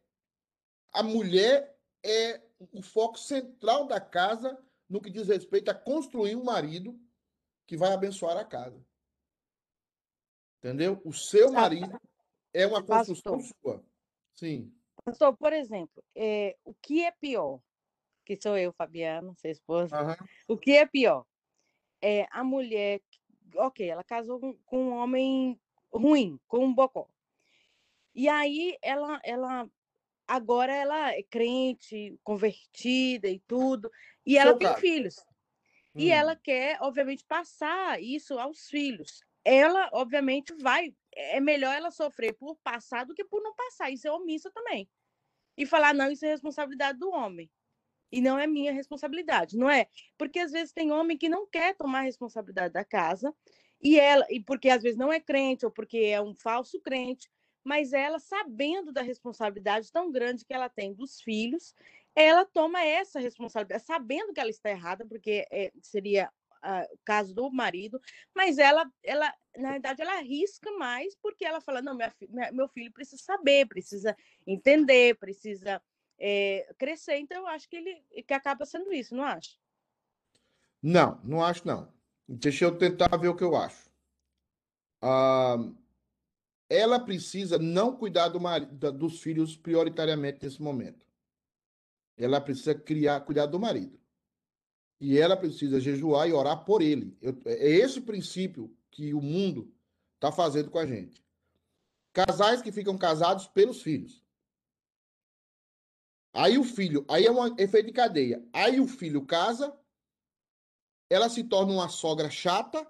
A mulher é o foco central da casa no que diz respeito a construir um marido que vai abençoar a casa. Entendeu? O seu marido é uma construção Pastor. sua. Sim. Pastor, por exemplo, é, o que é pior? Que sou eu, Fabiana, sua esposa. Aham. O que é pior? É a mulher, ok, ela casou com, com um homem ruim, com um bocó. E aí ela, ela agora ela é crente, convertida e tudo, e ela Seu tem filhos. E Hum. ela quer, obviamente, passar isso aos filhos. Ela, obviamente, vai. É melhor ela sofrer por passar do que por não passar. Isso é omissa também. E falar, não, isso é responsabilidade do homem. E não é minha responsabilidade, não é? Porque às vezes tem homem que não quer tomar a responsabilidade da casa, e ela, e porque às vezes não é crente, ou porque é um falso crente, mas ela, sabendo da responsabilidade tão grande que ela tem dos filhos, ela toma essa responsabilidade, sabendo que ela está errada, porque é, seria ah, o caso do marido, mas ela, ela, na verdade, ela arrisca mais porque ela fala: não, minha minha- meu filho precisa saber, precisa entender, precisa eh, crescer. Então, eu acho que ele que acaba sendo isso, não acha? Não, não acho não. Deixa eu tentar ver o que eu acho. Ah, ela precisa não cuidar do mari- da- dos filhos prioritariamente nesse momento. Ela precisa criar, cuidar do marido. E ela precisa jejuar e orar por ele. Eu- é esse princípio que o mundo está fazendo com a gente. Casais que ficam casados pelos filhos. Aí o filho, aí é um efeito de cadeia. Aí o filho casa, ela se torna uma sogra chata,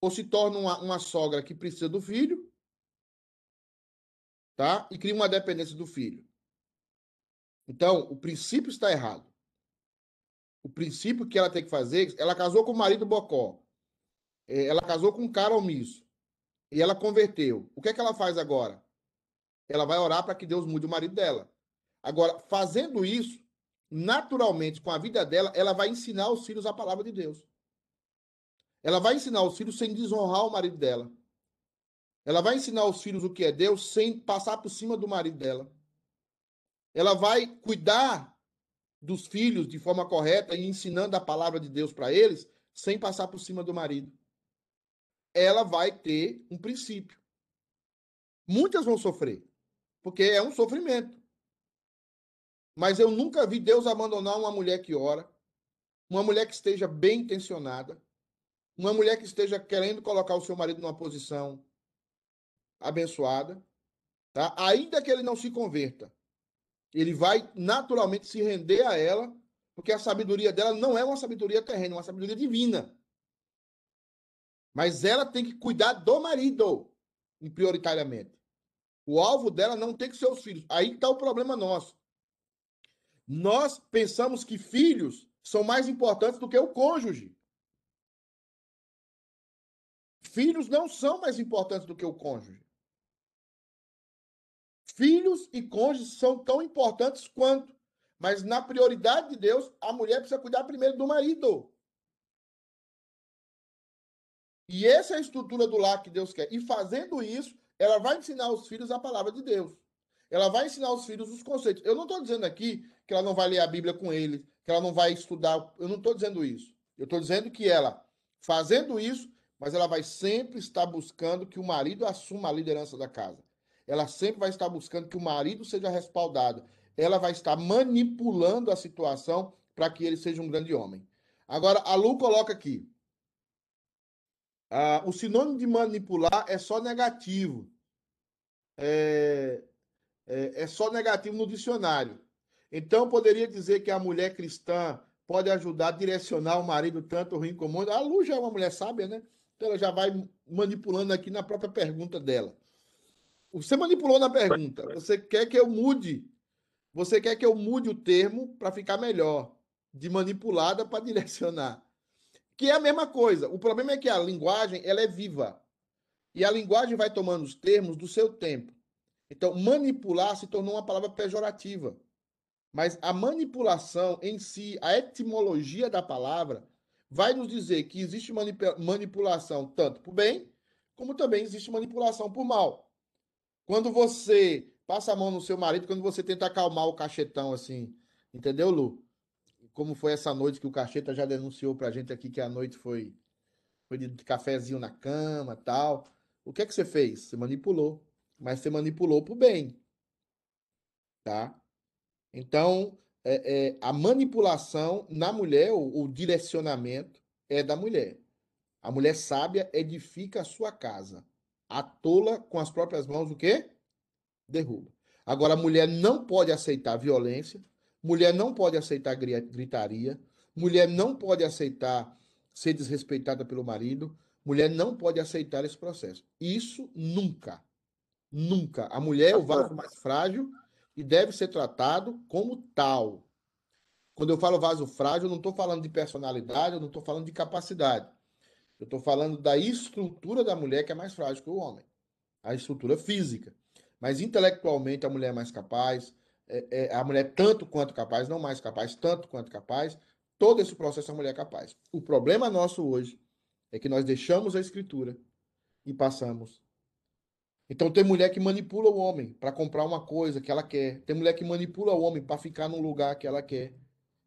ou se torna uma, uma sogra que precisa do filho, tá? E cria uma dependência do filho. Então, o princípio está errado. O princípio que ela tem que fazer, ela casou com o marido bocó. Eh, Ela casou com um cara omisso. E ela converteu. O que é que ela faz agora? Ela vai orar para que Deus mude o marido dela. Agora, fazendo isso, naturalmente, com a vida dela, ela vai ensinar os filhos a palavra de Deus. Ela vai ensinar os filhos sem desonrar o marido dela. Ela vai ensinar os filhos o que é Deus sem passar por cima do marido dela. Ela vai cuidar dos filhos de forma correta e ensinando a palavra de Deus para eles sem passar por cima do marido. Ela vai ter um princípio. Muitas vão sofrer, porque é um sofrimento. Mas eu nunca vi Deus abandonar uma mulher que ora, uma mulher que esteja bem intencionada, uma mulher que esteja querendo colocar o seu marido numa posição abençoada, tá? Ainda que ele não se converta, ele vai naturalmente se render a ela, porque a sabedoria dela não é uma sabedoria terrena, é uma sabedoria divina. Mas ela tem que cuidar do marido, prioritariamente. O alvo dela não tem que ser os filhos. Aí está o problema nosso. Nós pensamos que filhos são mais importantes do que o cônjuge. Filhos não são mais importantes do que o cônjuge. Filhos e cônjuges são tão importantes quanto. Mas na prioridade de Deus, a mulher precisa cuidar primeiro do marido. E essa é a estrutura do lar que Deus quer. E fazendo isso, ela vai ensinar os filhos a palavra de Deus. Ela vai ensinar os filhos os conceitos. Eu não estou dizendo aqui que ela não vai ler a Bíblia com ele, que ela não vai estudar. Eu não estou dizendo isso. Eu estou dizendo que ela, fazendo isso, mas ela vai sempre estar buscando que o marido assuma a liderança da casa. Ela sempre vai estar buscando que o marido seja respaldado. Ela vai estar manipulando a situação para que ele seja um grande homem. Agora, a Lu coloca aqui. Ah, o sinônimo de manipular é só negativo. É, é, é só negativo no dicionário. Então, poderia dizer que a mulher cristã pode ajudar a direcionar o marido tanto ruim como bom. A Lu já é uma mulher sábia, né? Então, ela já vai manipulando aqui na própria pergunta dela. Você manipulou na pergunta. Você quer que eu mude? Você quer que eu mude o termo para ficar melhor? De manipulada para direcionar. Que é a mesma coisa. O problema é que a linguagem ela é viva. E a linguagem vai tomando os termos do seu tempo. Então, manipular se tornou uma palavra pejorativa. Mas a manipulação em si, a etimologia da palavra, vai nos dizer que existe manipulação tanto por bem, como também existe manipulação por mal. Quando você passa a mão no seu marido, quando você tenta acalmar o cachetão assim, entendeu, Lu? Como foi essa noite que o cacheta já denunciou pra gente aqui que a noite foi foi de cafezinho na cama, tal. O que é que você fez? Você manipulou, mas você manipulou pro bem. Tá? Então, é, é, a manipulação na mulher, o, o direcionamento, é da mulher. A mulher sábia edifica a sua casa. A tola, com as próprias mãos, o quê? Derruba. Agora, a mulher não pode aceitar violência, mulher não pode aceitar gritaria, mulher não pode aceitar ser desrespeitada pelo marido, mulher não pode aceitar esse processo. Isso nunca. Nunca. A mulher é o vaso mais frágil e deve ser tratado como tal. Quando eu falo vaso frágil, eu não estou falando de personalidade, eu não estou falando de capacidade. Eu estou falando da estrutura da mulher que é mais frágil que o homem. A estrutura física. Mas intelectualmente a mulher é mais capaz, é, é, a mulher tanto quanto capaz, não mais capaz, tanto quanto capaz. Todo esse processo a mulher é capaz. O problema nosso hoje é que nós deixamos a escritura e passamos então tem mulher que manipula o homem para comprar uma coisa que ela quer. Tem mulher que manipula o homem para ficar num lugar que ela quer.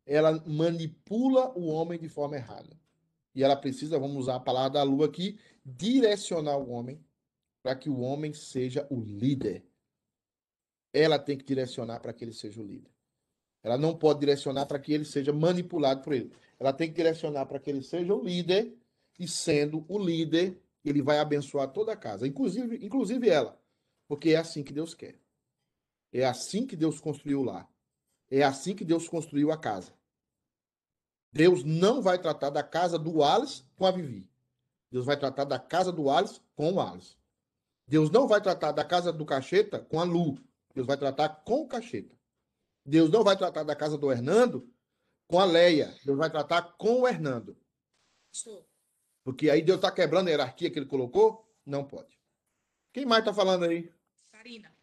Ela manipula o homem de forma errada. E ela precisa, vamos usar a palavra da lua aqui, direcionar o homem para que o homem seja o líder. Ela tem que direcionar para que ele seja o líder. Ela não pode direcionar para que ele seja manipulado por ele. Ela tem que direcionar para que ele seja o líder e sendo o líder, ele vai abençoar toda a casa, inclusive, inclusive ela, porque é assim que Deus quer. É assim que Deus construiu lá. É assim que Deus construiu a casa. Deus não vai tratar da casa do Alice com a Vivi. Deus vai tratar da casa do Alice com o Alice. Deus não vai tratar da casa do Cacheta com a Lu. Deus vai tratar com o Cacheta. Deus não vai tratar da casa do Hernando com a Leia. Deus vai tratar com o Hernando. Estou. Porque aí Deus está quebrando a hierarquia que ele colocou? Não pode. Quem mais está falando aí? Karina.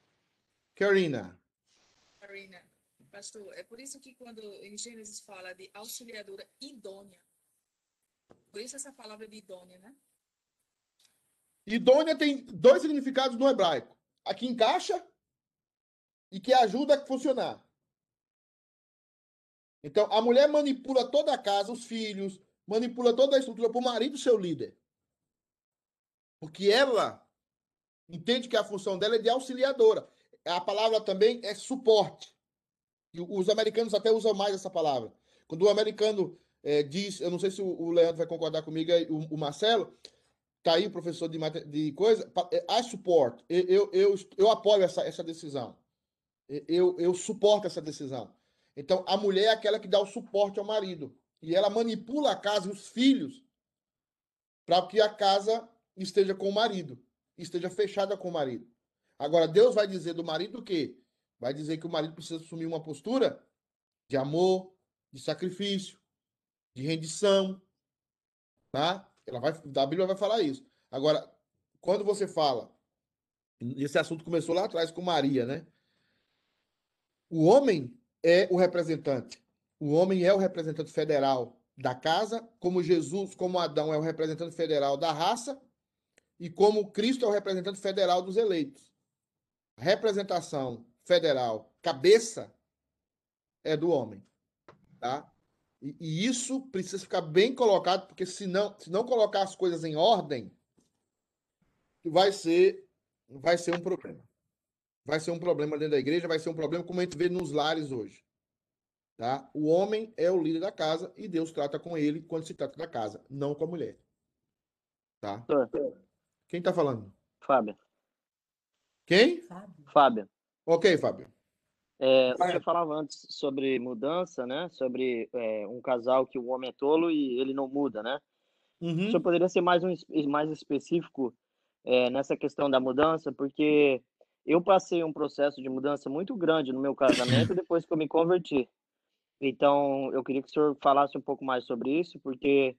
Karina. Karina. Pastor, é por isso que quando em Gênesis fala de auxiliadora idônea, por isso essa palavra de idônea, né? Idônea tem dois significados no hebraico. A que encaixa e que ajuda a funcionar. Então, a mulher manipula toda a casa, os filhos, manipula toda a estrutura para o marido ser o líder. Porque ela entende que a função dela é de auxiliadora. A palavra também é suporte. E os americanos até usam mais essa palavra. Quando o americano é, diz, eu não sei se o Leandro vai concordar comigo, o, o Marcelo, tá aí o professor de, de coisa, I support, eu, eu, eu, eu apoio essa, essa decisão. Eu, eu suporto essa decisão. Então, a mulher é aquela que dá o suporte ao marido. E ela manipula a casa e os filhos para que a casa esteja com o marido, esteja fechada com o marido. Agora, Deus vai dizer do marido o quê? Vai dizer que o marido precisa assumir uma postura de amor, de sacrifício, de rendição. Tá? Ela vai, a Bíblia vai falar isso. Agora, quando você fala, esse assunto começou lá atrás com Maria, né? O homem é o representante. O homem é o representante federal da casa, como Jesus, como Adão é o representante federal da raça, e como Cristo é o representante federal dos eleitos. A representação federal, cabeça, é do homem. Tá? E, e, isso precisa ficar bem colocado, porque se não, se não colocar as coisas em ordem, vai ser, vai ser um problema. Vai ser um problema dentro da igreja, vai ser um problema como a gente vê nos lares hoje. Tá? O homem é o líder da casa e Deus trata com ele quando se trata da casa, não com a mulher. Tá? Quem está falando? Fábio. Quem? Fábio. Ok, Fábio. É, você falava antes sobre mudança, né? Sobre é, um casal que o homem é tolo e ele não muda, né? Uhum. O senhor poderia ser mais, um, mais específico é, nessa questão da mudança? Porque eu passei um processo de mudança muito grande no meu casamento depois que eu me converti. Então, eu queria que o senhor falasse um pouco mais sobre isso, porque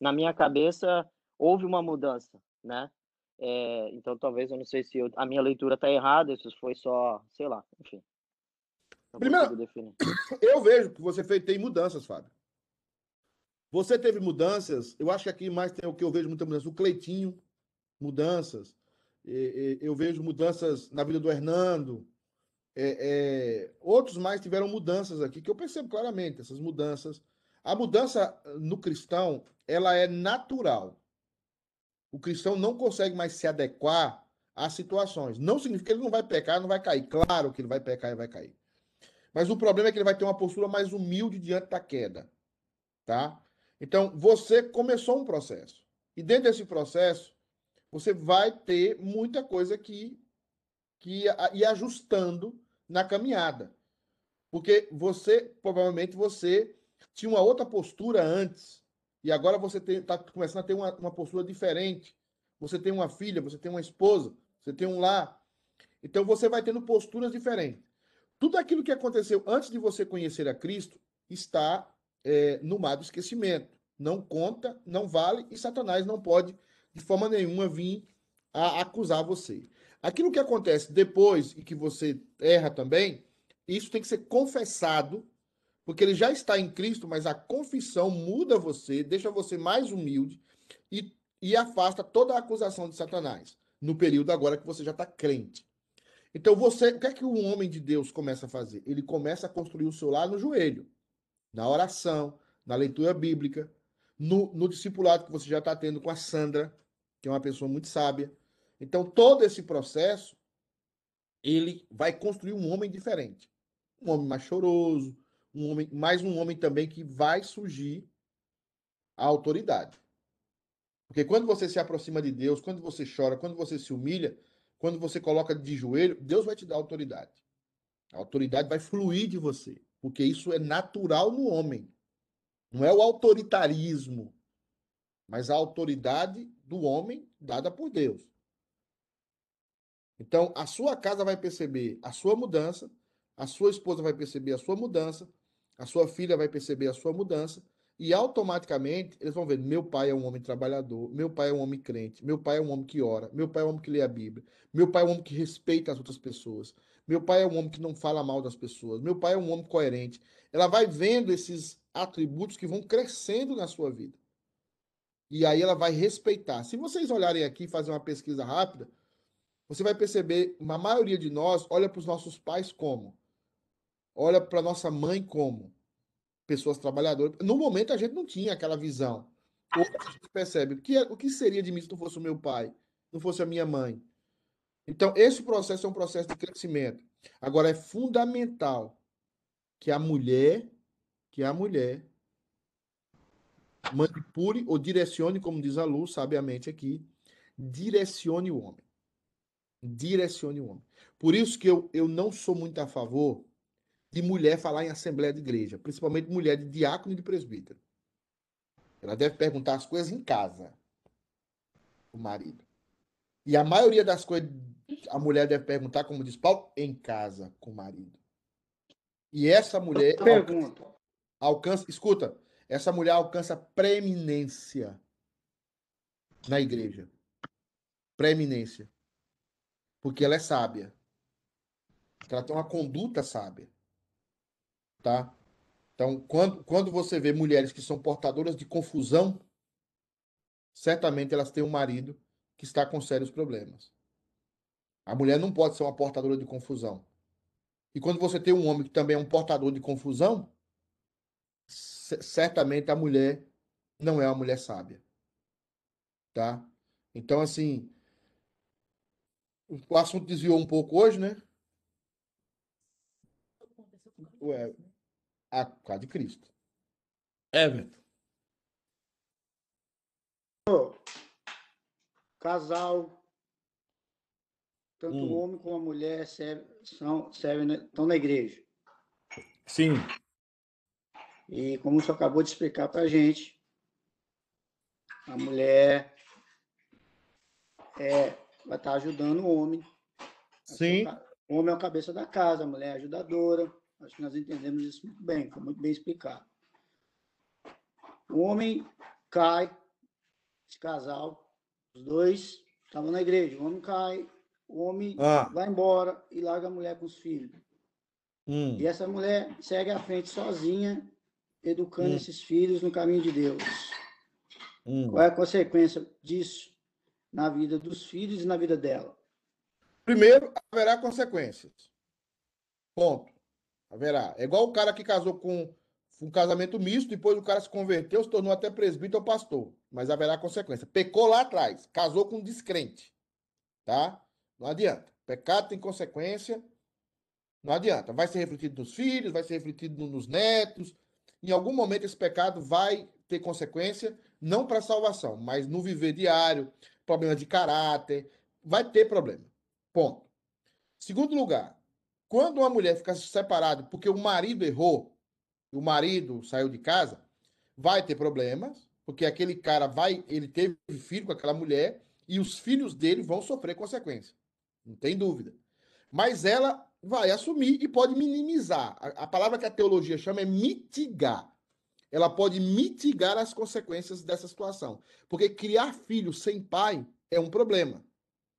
na minha cabeça houve uma mudança, né? É, então, talvez, eu não sei se eu, a minha leitura está errada, isso foi só, sei lá, enfim. Primeiro, eu vejo que você fez, tem mudanças, Fábio. Você teve mudanças, eu acho que aqui mais tem o que eu vejo muita mudança. O Cleitinho, mudanças. Eu vejo mudanças na vida do Hernando. É, é, outros mais tiveram mudanças aqui, que eu percebo claramente, essas mudanças. A mudança no cristão, ela é natural. O cristão não consegue mais se adequar às situações. Não significa que ele não vai pecar, não vai cair. Claro que ele vai pecar e vai cair. Mas o problema é que ele vai ter uma postura mais humilde diante da queda. Tá? Então, você começou um processo. E dentro desse processo, você vai ter muita coisa que, que ir ajustando na caminhada. Porque você, provavelmente, você tinha uma outra postura antes. E agora você está começando a ter uma, uma postura diferente. Você tem uma filha, você tem uma esposa, você tem um lar. Então você vai tendo posturas diferentes. Tudo aquilo que aconteceu antes de você conhecer a Cristo está é, no mar do esquecimento. Não conta, não vale, e Satanás não pode, de forma nenhuma, vir a acusar você. Aquilo que acontece depois e que você erra também, isso tem que ser confessado, porque ele já está em Cristo, mas a confissão muda você, deixa você mais humilde e, e afasta toda a acusação de Satanás, no período agora que você já está crente. Então, você, o que é que um homem de Deus começa a fazer? Ele começa a construir o seu lar no joelho, na oração, na leitura bíblica, no, no discipulado que você já está tendo com a Sandra, que é uma pessoa muito sábia. Então, todo esse processo, ele vai construir um homem diferente. Um homem mais choroso, um homem, mais um homem também que vai surgir a autoridade. Porque quando você se aproxima de Deus, quando você chora, quando você se humilha, quando você coloca de joelho, Deus vai te dar autoridade. A autoridade vai fluir de você, porque isso é natural no homem. Não é o autoritarismo, mas a autoridade do homem dada por Deus. Então, a sua casa vai perceber a sua mudança, a sua esposa vai perceber a sua mudança, a sua filha vai perceber a sua mudança, e automaticamente eles vão ver: meu pai é um homem trabalhador, meu pai é um homem crente, meu pai é um homem que ora, meu pai é um homem que lê a Bíblia, meu pai é um homem que respeita as outras pessoas, meu pai é um homem que não fala mal das pessoas, meu pai é um homem coerente. Ela vai vendo esses atributos que vão crescendo na sua vida. E aí ela vai respeitar. Se vocês olharem aqui fazer uma pesquisa rápida, você vai perceber, uma maioria de nós olha para os nossos pais como? Olha para nossa mãe como? Pessoas trabalhadoras. No momento a gente não tinha aquela visão. Hoje a gente percebe, o que, é- o que seria de mim se não fosse o meu pai? Não fosse a minha mãe? Então, esse processo é um processo de crescimento. Agora, é fundamental que a mulher, que a mulher manipule ou direcione, como diz a Lu, sabiamente aqui, direcione o homem. Direcione o homem. Por isso que eu, eu não sou muito a favor de mulher falar em assembleia de igreja, principalmente mulher de diácono e de presbítero. Ela deve perguntar as coisas em casa, o marido. E a maioria das coisas a mulher deve perguntar, como diz Paulo, em casa com o marido. E essa mulher Pergunta. alcança, escuta, essa mulher alcança preeminência na igreja. Preeminência. Porque ela é sábia. Ela tem uma conduta sábia. Tá? Então, quando, quando você vê mulheres que são portadoras de confusão, certamente elas têm um marido que está com sérios problemas. A mulher não pode ser uma portadora de confusão. E quando você tem um homem que também é um portador de confusão, certamente a mulher não é uma mulher sábia. Tá? Então, assim, o assunto desviou um pouco hoje, né? Ué, a causa de Cristo. Everton. Casal, tanto o Hum. homem como a mulher serve, são, servem, estão na igreja. Sim. E como o senhor acabou de explicar para a gente, a mulher é, vai estar ajudando o homem Sim. O homem é o cabeça da casa, a mulher é a ajudadora. Acho que nós entendemos isso muito bem, foi muito bem explicado. O homem cai, esse casal, os dois estavam na igreja. O homem cai, o homem Ah. vai embora e larga a mulher com os filhos. Hum. E essa mulher segue à frente sozinha, educando Hum. esses filhos no caminho de Deus. Hum. Qual é a consequência disso na vida dos filhos e na vida dela? Primeiro, haverá consequências. Ponto. Haverá. É igual o cara que casou com um casamento misto, depois o cara se converteu, se tornou até presbítero ou pastor. Mas haverá consequência. Pecou lá atrás, casou com um descrente. Tá? Não adianta. Pecado tem consequência. Não adianta. Vai ser refletido nos filhos, vai ser refletido no- nos netos. Em algum momento esse pecado vai ter consequência, não para salvação, mas no viver diário, problema de caráter, vai ter problema. Ponto. Segundo lugar, quando uma mulher fica separada porque o marido errou, o marido saiu de casa, vai ter problemas, porque aquele cara vai, ele teve filho com aquela mulher e os filhos dele vão sofrer consequências. Não tem dúvida. Mas ela vai assumir e pode minimizar. A, a palavra que a teologia chama é mitigar. Ela pode mitigar as consequências dessa situação. Porque criar filhos sem pai é um problema.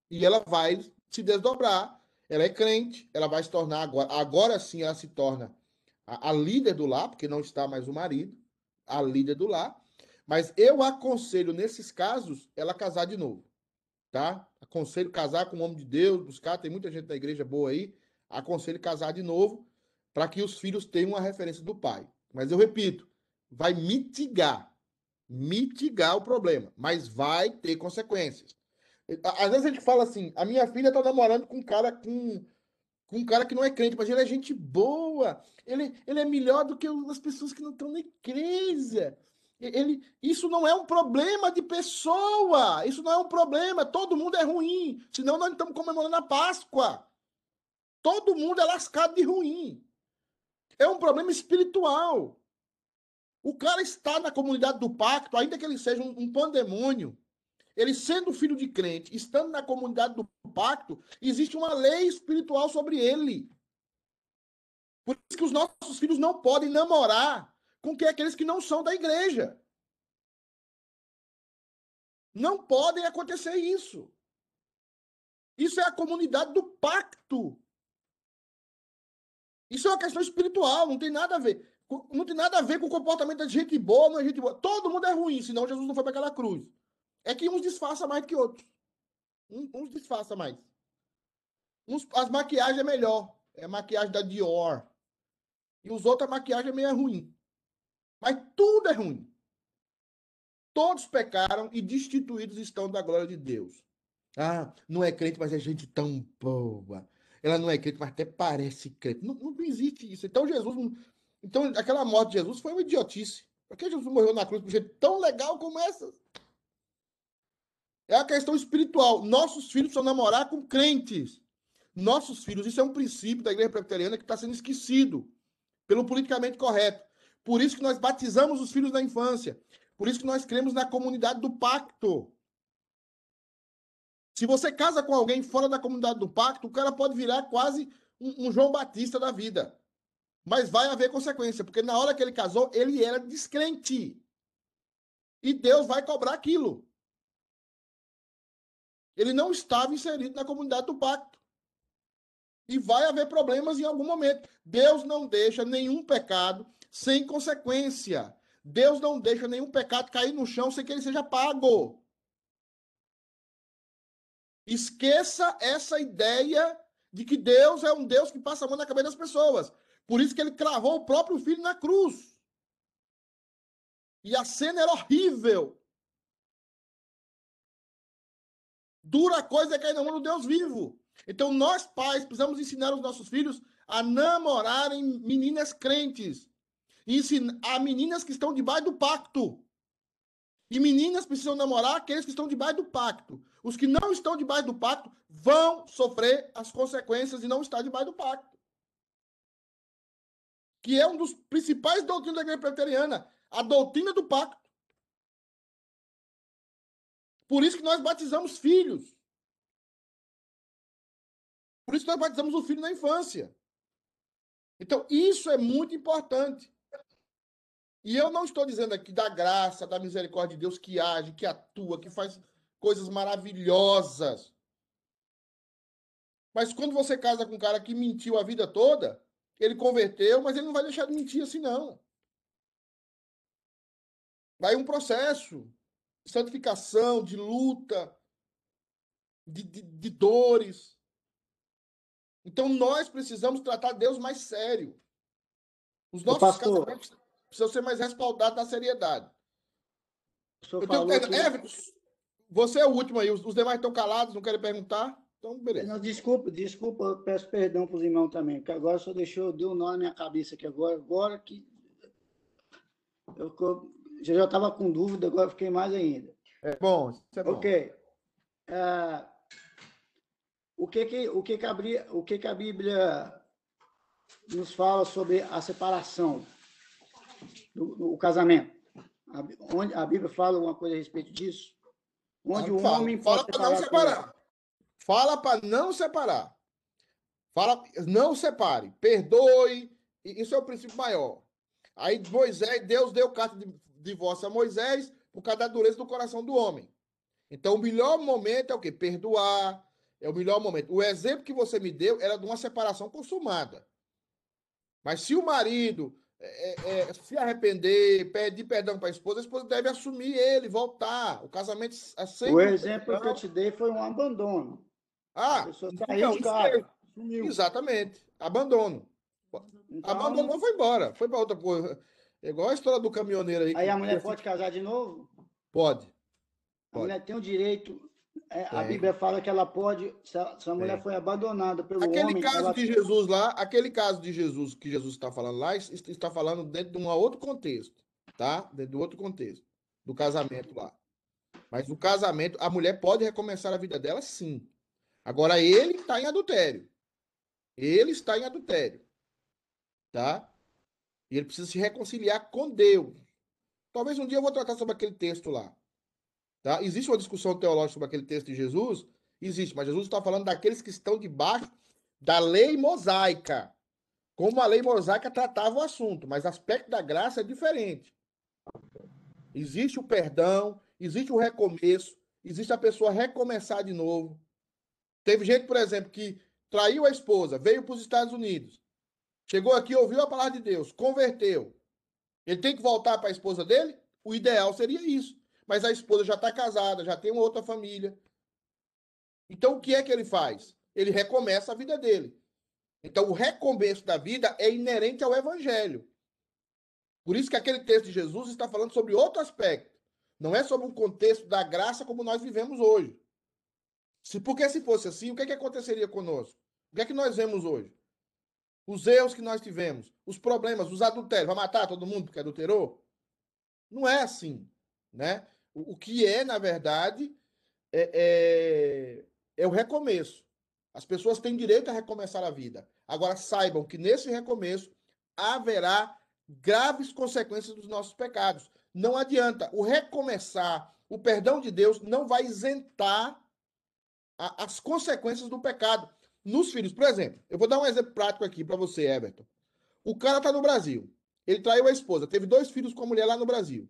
E ela vai se desdobrar. Ela é crente, ela vai se tornar agora. Agora sim ela se torna a, a líder do lar, porque não está mais o marido, a líder do lar. Mas eu aconselho, nesses casos, ela casar de novo. Tá? Aconselho casar com um homem de Deus, buscar. Tem muita gente da igreja boa aí. Aconselho casar de novo, para que os filhos tenham uma referência do pai. Mas eu repito, vai mitigar mitigar o problema, mas vai ter consequências. Às vezes a gente fala assim: a minha filha tá namorando com um cara com, com um cara que não é crente, mas ele é gente boa, ele, ele é melhor do que as pessoas que não estão na igreja. Ele, isso não é um problema de pessoa, isso não é um problema. Todo mundo é ruim, senão nós estamos comemorando a Páscoa. Todo mundo é lascado de ruim. É um problema espiritual. O cara está na comunidade do pacto, ainda que ele seja um, um pandemônio, ele sendo filho de crente, estando na comunidade do pacto, existe uma lei espiritual sobre ele. Por isso que os nossos filhos não podem namorar com que aqueles que não são da igreja. Não podem acontecer isso. Isso é a comunidade do pacto. Isso é uma questão espiritual, não tem nada a ver. Não tem nada a ver com o comportamento de gente boa, não é gente boa. Todo mundo é ruim, senão Jesus não foi para aquela cruz. É que uns disfarça mais que outros. Uns disfarça mais. Uns, as maquiagens é melhor. É maquiagem da Dior. E os outros, a maquiagem é meio ruim. Mas tudo é ruim. Todos pecaram e destituídos estão da glória de Deus. Ah, não é crente, mas é gente tão boa. Ela não é crente, mas até parece crente. Não, não existe isso. Então, Jesus. Então, aquela morte de Jesus foi uma idiotice. Por que Jesus morreu na cruz por gente tão legal como essa? É a questão espiritual. Nossos filhos precisam namorar com crentes. Nossos filhos, isso é um princípio da igreja presbiteriana que está sendo esquecido pelo politicamente correto. Por isso que nós batizamos os filhos na infância. Por isso que nós cremos na comunidade do pacto. Se você casa com alguém fora da comunidade do pacto, o cara pode virar quase um, um João Batista da vida. Mas vai haver consequência, porque na hora que ele casou, ele era descrente. E Deus vai cobrar aquilo. Ele não estava inserido na comunidade do pacto. E vai haver problemas em algum momento. Deus não deixa nenhum pecado sem consequência. Deus não deixa nenhum pecado cair no chão sem que ele seja pago. Esqueça essa ideia de que Deus é um Deus que passa a mão na cabeça das pessoas. Por isso que ele cravou o próprio filho na cruz. E a cena era horrível. Dura coisa é cair na mão do Deus vivo. Então, nós, pais, precisamos ensinar os nossos filhos a namorarem meninas crentes. A meninas que estão debaixo do pacto. E meninas precisam namorar aqueles que estão debaixo do pacto. Os que não estão debaixo do pacto vão sofrer as consequências de não estar debaixo do pacto. Que é um dos principais doutrinas da igreja presbiteriana, a doutrina do pacto. Por isso que nós batizamos filhos. Por isso nós batizamos o filho na infância. Então, isso é muito importante. E eu não estou dizendo aqui da graça, da misericórdia de Deus que age, que atua, que faz coisas maravilhosas. Mas quando você casa com um cara que mentiu a vida toda, ele converteu, mas ele não vai deixar de mentir assim, não. Vai um processo de santificação, de luta, de, de, de dores. Então nós precisamos tratar Deus mais sério. Os nossos pastor. casamentos precisam ser mais respaldados na seriedade. Eu tenho- que- Everton, você é o último aí. Os, os demais estão calados, não querem perguntar? Então, beleza. Não, desculpa, desculpa, eu peço perdão para os irmãos também, porque agora só deixou, deu um nó na minha cabeça aqui agora, agora que eu eu já estava com dúvida, agora fiquei mais ainda. É bom, isso é bom. Ok. Ah, o que que, o que que a, o que que a Bíblia nos fala sobre a separação do, do- o casamento? A, onde a Bíblia fala alguma coisa a respeito disso? Onde o Fala- homem fala pode para não separar ela? separar. Fala para não separar. Fala, não separe, perdoe. Isso é o princípio maior. Aí Moisés, Deus deu carta de divórcio a Moisés por causa da dureza do coração do homem. Então, o melhor momento é o quê? Perdoar. É o melhor momento. O exemplo que você me deu era de uma separação consumada. Mas se o marido é, é, é, se arrepender, pedir perdão para a esposa, a esposa deve assumir ele, voltar. O casamento é sempre. O exemplo que eu te dei foi um abandono. Ah, então, saiu é- Exatamente. Abandono. Então- Abandonou, foi embora. Foi para outra coisa. É igual a história do caminhoneiro aí. Aí a mulher pode casar de novo? Pode. A mulher tem o direito. é, a. Bíblia fala que ela pode, se a, se a mulher foi abandonada pelo Aquele homem. caso ela- de Jesus lá, aquele caso de Jesus que Jesus está falando lá, es- está falando dentro de um outro contexto, tá? Dentro de outro contexto, do casamento lá. Mas o casamento, a mulher pode recomeçar a vida dela, sim. Agora ele está em adultério. Ele está em adultério, tá? E ele precisa se reconciliar com Deus. Talvez um dia eu vou tratar sobre aquele texto lá. Tá? Existe uma discussão teológica sobre aquele texto de Jesus? Existe, mas Jesus está falando daqueles que estão debaixo da lei mosaica. Como a lei mosaica tratava o assunto, mas o aspecto da graça é diferente. Existe o perdão, existe o recomeço, existe a pessoa recomeçar de novo. Teve gente, por exemplo, que traiu a esposa, veio para os Estados Unidos, chegou aqui, ouviu a palavra de Deus, converteu. Ele tem que voltar para a esposa dele? O ideal seria isso. Mas a esposa já está casada, já tem uma outra família. Então, o que é que ele faz? Ele recomeça a vida dele. Então, o recomeço da vida é inerente ao evangelho. Por isso que aquele texto de Jesus está falando sobre outro aspecto. Não é sobre um contexto da graça como nós vivemos hoje. Se, porque se fosse assim, o que, é que aconteceria conosco? O que é que nós vemos hoje? Os erros que nós tivemos, os problemas, os adultérios. Vai matar todo mundo porque adulterou? Não é assim. Né? O, o que é, na verdade, é, é, é o recomeço. As pessoas têm direito a recomeçar a vida. Agora, saibam que nesse recomeço haverá graves consequências dos nossos pecados. Não adianta. O recomeçar, o perdão de Deus não vai isentar a, as consequências do pecado nos filhos. Por exemplo, eu vou dar um exemplo prático aqui para você, Everton. O cara está no Brasil. Ele traiu a esposa, teve dois filhos com a mulher lá no Brasil.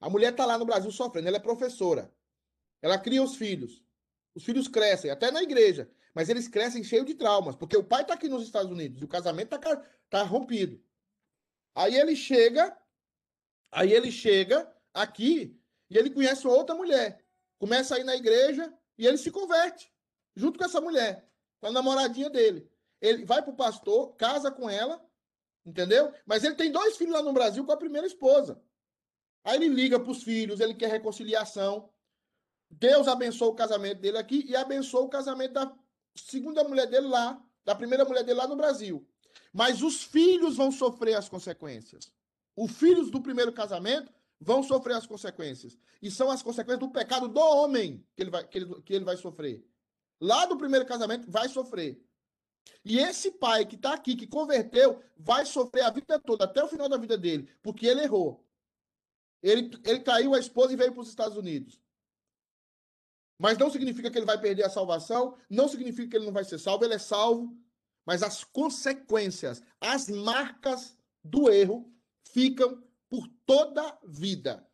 A mulher está lá no Brasil sofrendo, ela é professora. Ela cria os filhos. Os filhos crescem, até na igreja, mas eles crescem cheio de traumas, porque o pai está aqui nos Estados Unidos e o casamento está tá rompido. Aí ele chega, aí ele chega aqui e ele conhece outra mulher. Começa a ir na igreja e ele se converte junto com essa mulher, com a namoradinha dele. Ele vai para o pastor, casa com ela, entendeu? Mas ele tem dois filhos lá no Brasil com a primeira esposa. Aí ele liga para os filhos, ele quer reconciliação. Deus abençoa o casamento dele aqui e abençoa o casamento da segunda mulher dele lá, da primeira mulher dele lá no Brasil. Mas os filhos vão sofrer as consequências. Os filhos do primeiro casamento vão sofrer as consequências. E são as consequências do pecado do homem que ele vai, que ele, que ele vai sofrer. Lá do primeiro casamento vai sofrer. E esse pai que está aqui, que converteu, vai sofrer a vida toda, até o final da vida dele, porque ele errou. Ele, ele traiu a esposa e veio para os Estados Unidos. Mas não significa que ele vai perder a salvação, não significa que ele não vai ser salvo, ele é salvo, mas as consequências, as marcas do erro ficam por toda a vida.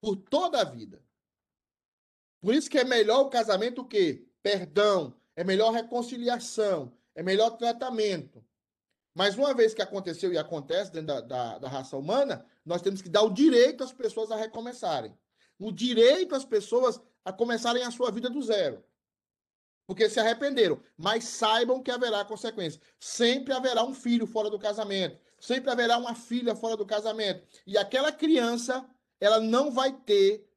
Por toda a vida. Por isso que é melhor o casamento o quê? Perdão, é melhor reconciliação, é melhor tratamento. Mas uma vez que aconteceu e acontece dentro da, da, da raça humana, nós temos que dar o direito às pessoas a recomeçarem. O direito às pessoas a começarem a sua vida do zero. Porque se arrependeram. Mas saibam que haverá consequência. Sempre haverá um filho fora do casamento. Sempre haverá uma filha fora do casamento. E aquela criança, ela não vai ter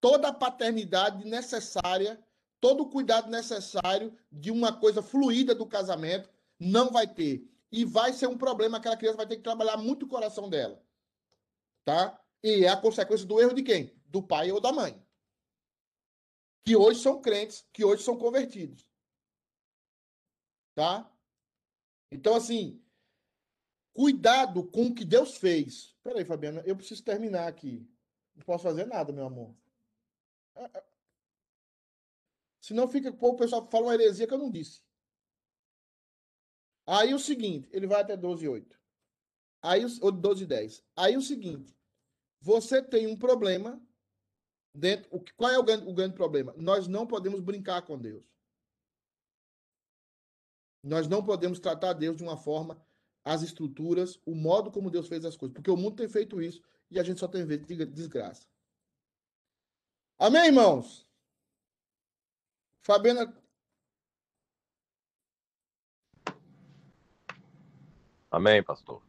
toda a paternidade necessária, todo o cuidado necessário de uma coisa fluida do casamento. Não vai ter. E vai ser um problema. Aquela criança vai ter que trabalhar muito o coração dela. Tá? E é a consequência do erro de quem? Do pai ou da mãe que hoje são crentes, que hoje são convertidos. Tá? Então, assim, cuidado com o que Deus fez. Peraí, Fabiana, eu preciso terminar aqui. Não posso fazer nada, meu amor. Senão fica, o pessoal fala uma heresia que eu não disse. Aí o seguinte, ele vai até 12 e 8. Aí, ou 12 e 10. Aí o seguinte, você tem um problema dentro. O, qual é o grande, o grande problema? Nós não podemos brincar com Deus. Nós não podemos tratar Deus de uma forma, as estruturas, o modo como Deus fez as coisas. Porque o mundo tem feito isso e a gente só tem visto desgraça. Amém, irmãos? Fabiana. Amém, pastor.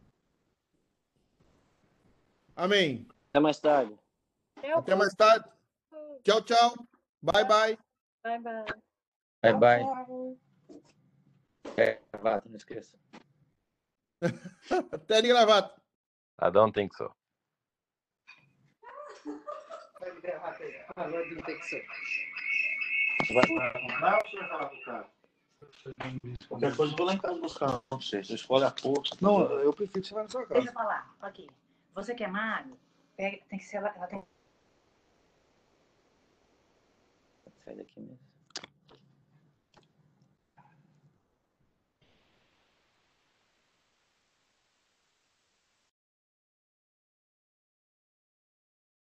Amém. Até mais tarde. Até mais tarde. Tchau, tchau. Bye, bye. Bye, bye. Bye, bye. É, gravata, não esqueça. Até de gravata. I don't think so. Vai vai ou você vai falar com o cara? Qualquer coisa eu vou lá em casa buscar. Não sei, você escolhe a cor. Não, eu prefiro que você vá na sua casa. Deixa eu falar. Aqui. Você que é magro, pega, tem que ser ela, ela tem Sai daqui mesmo.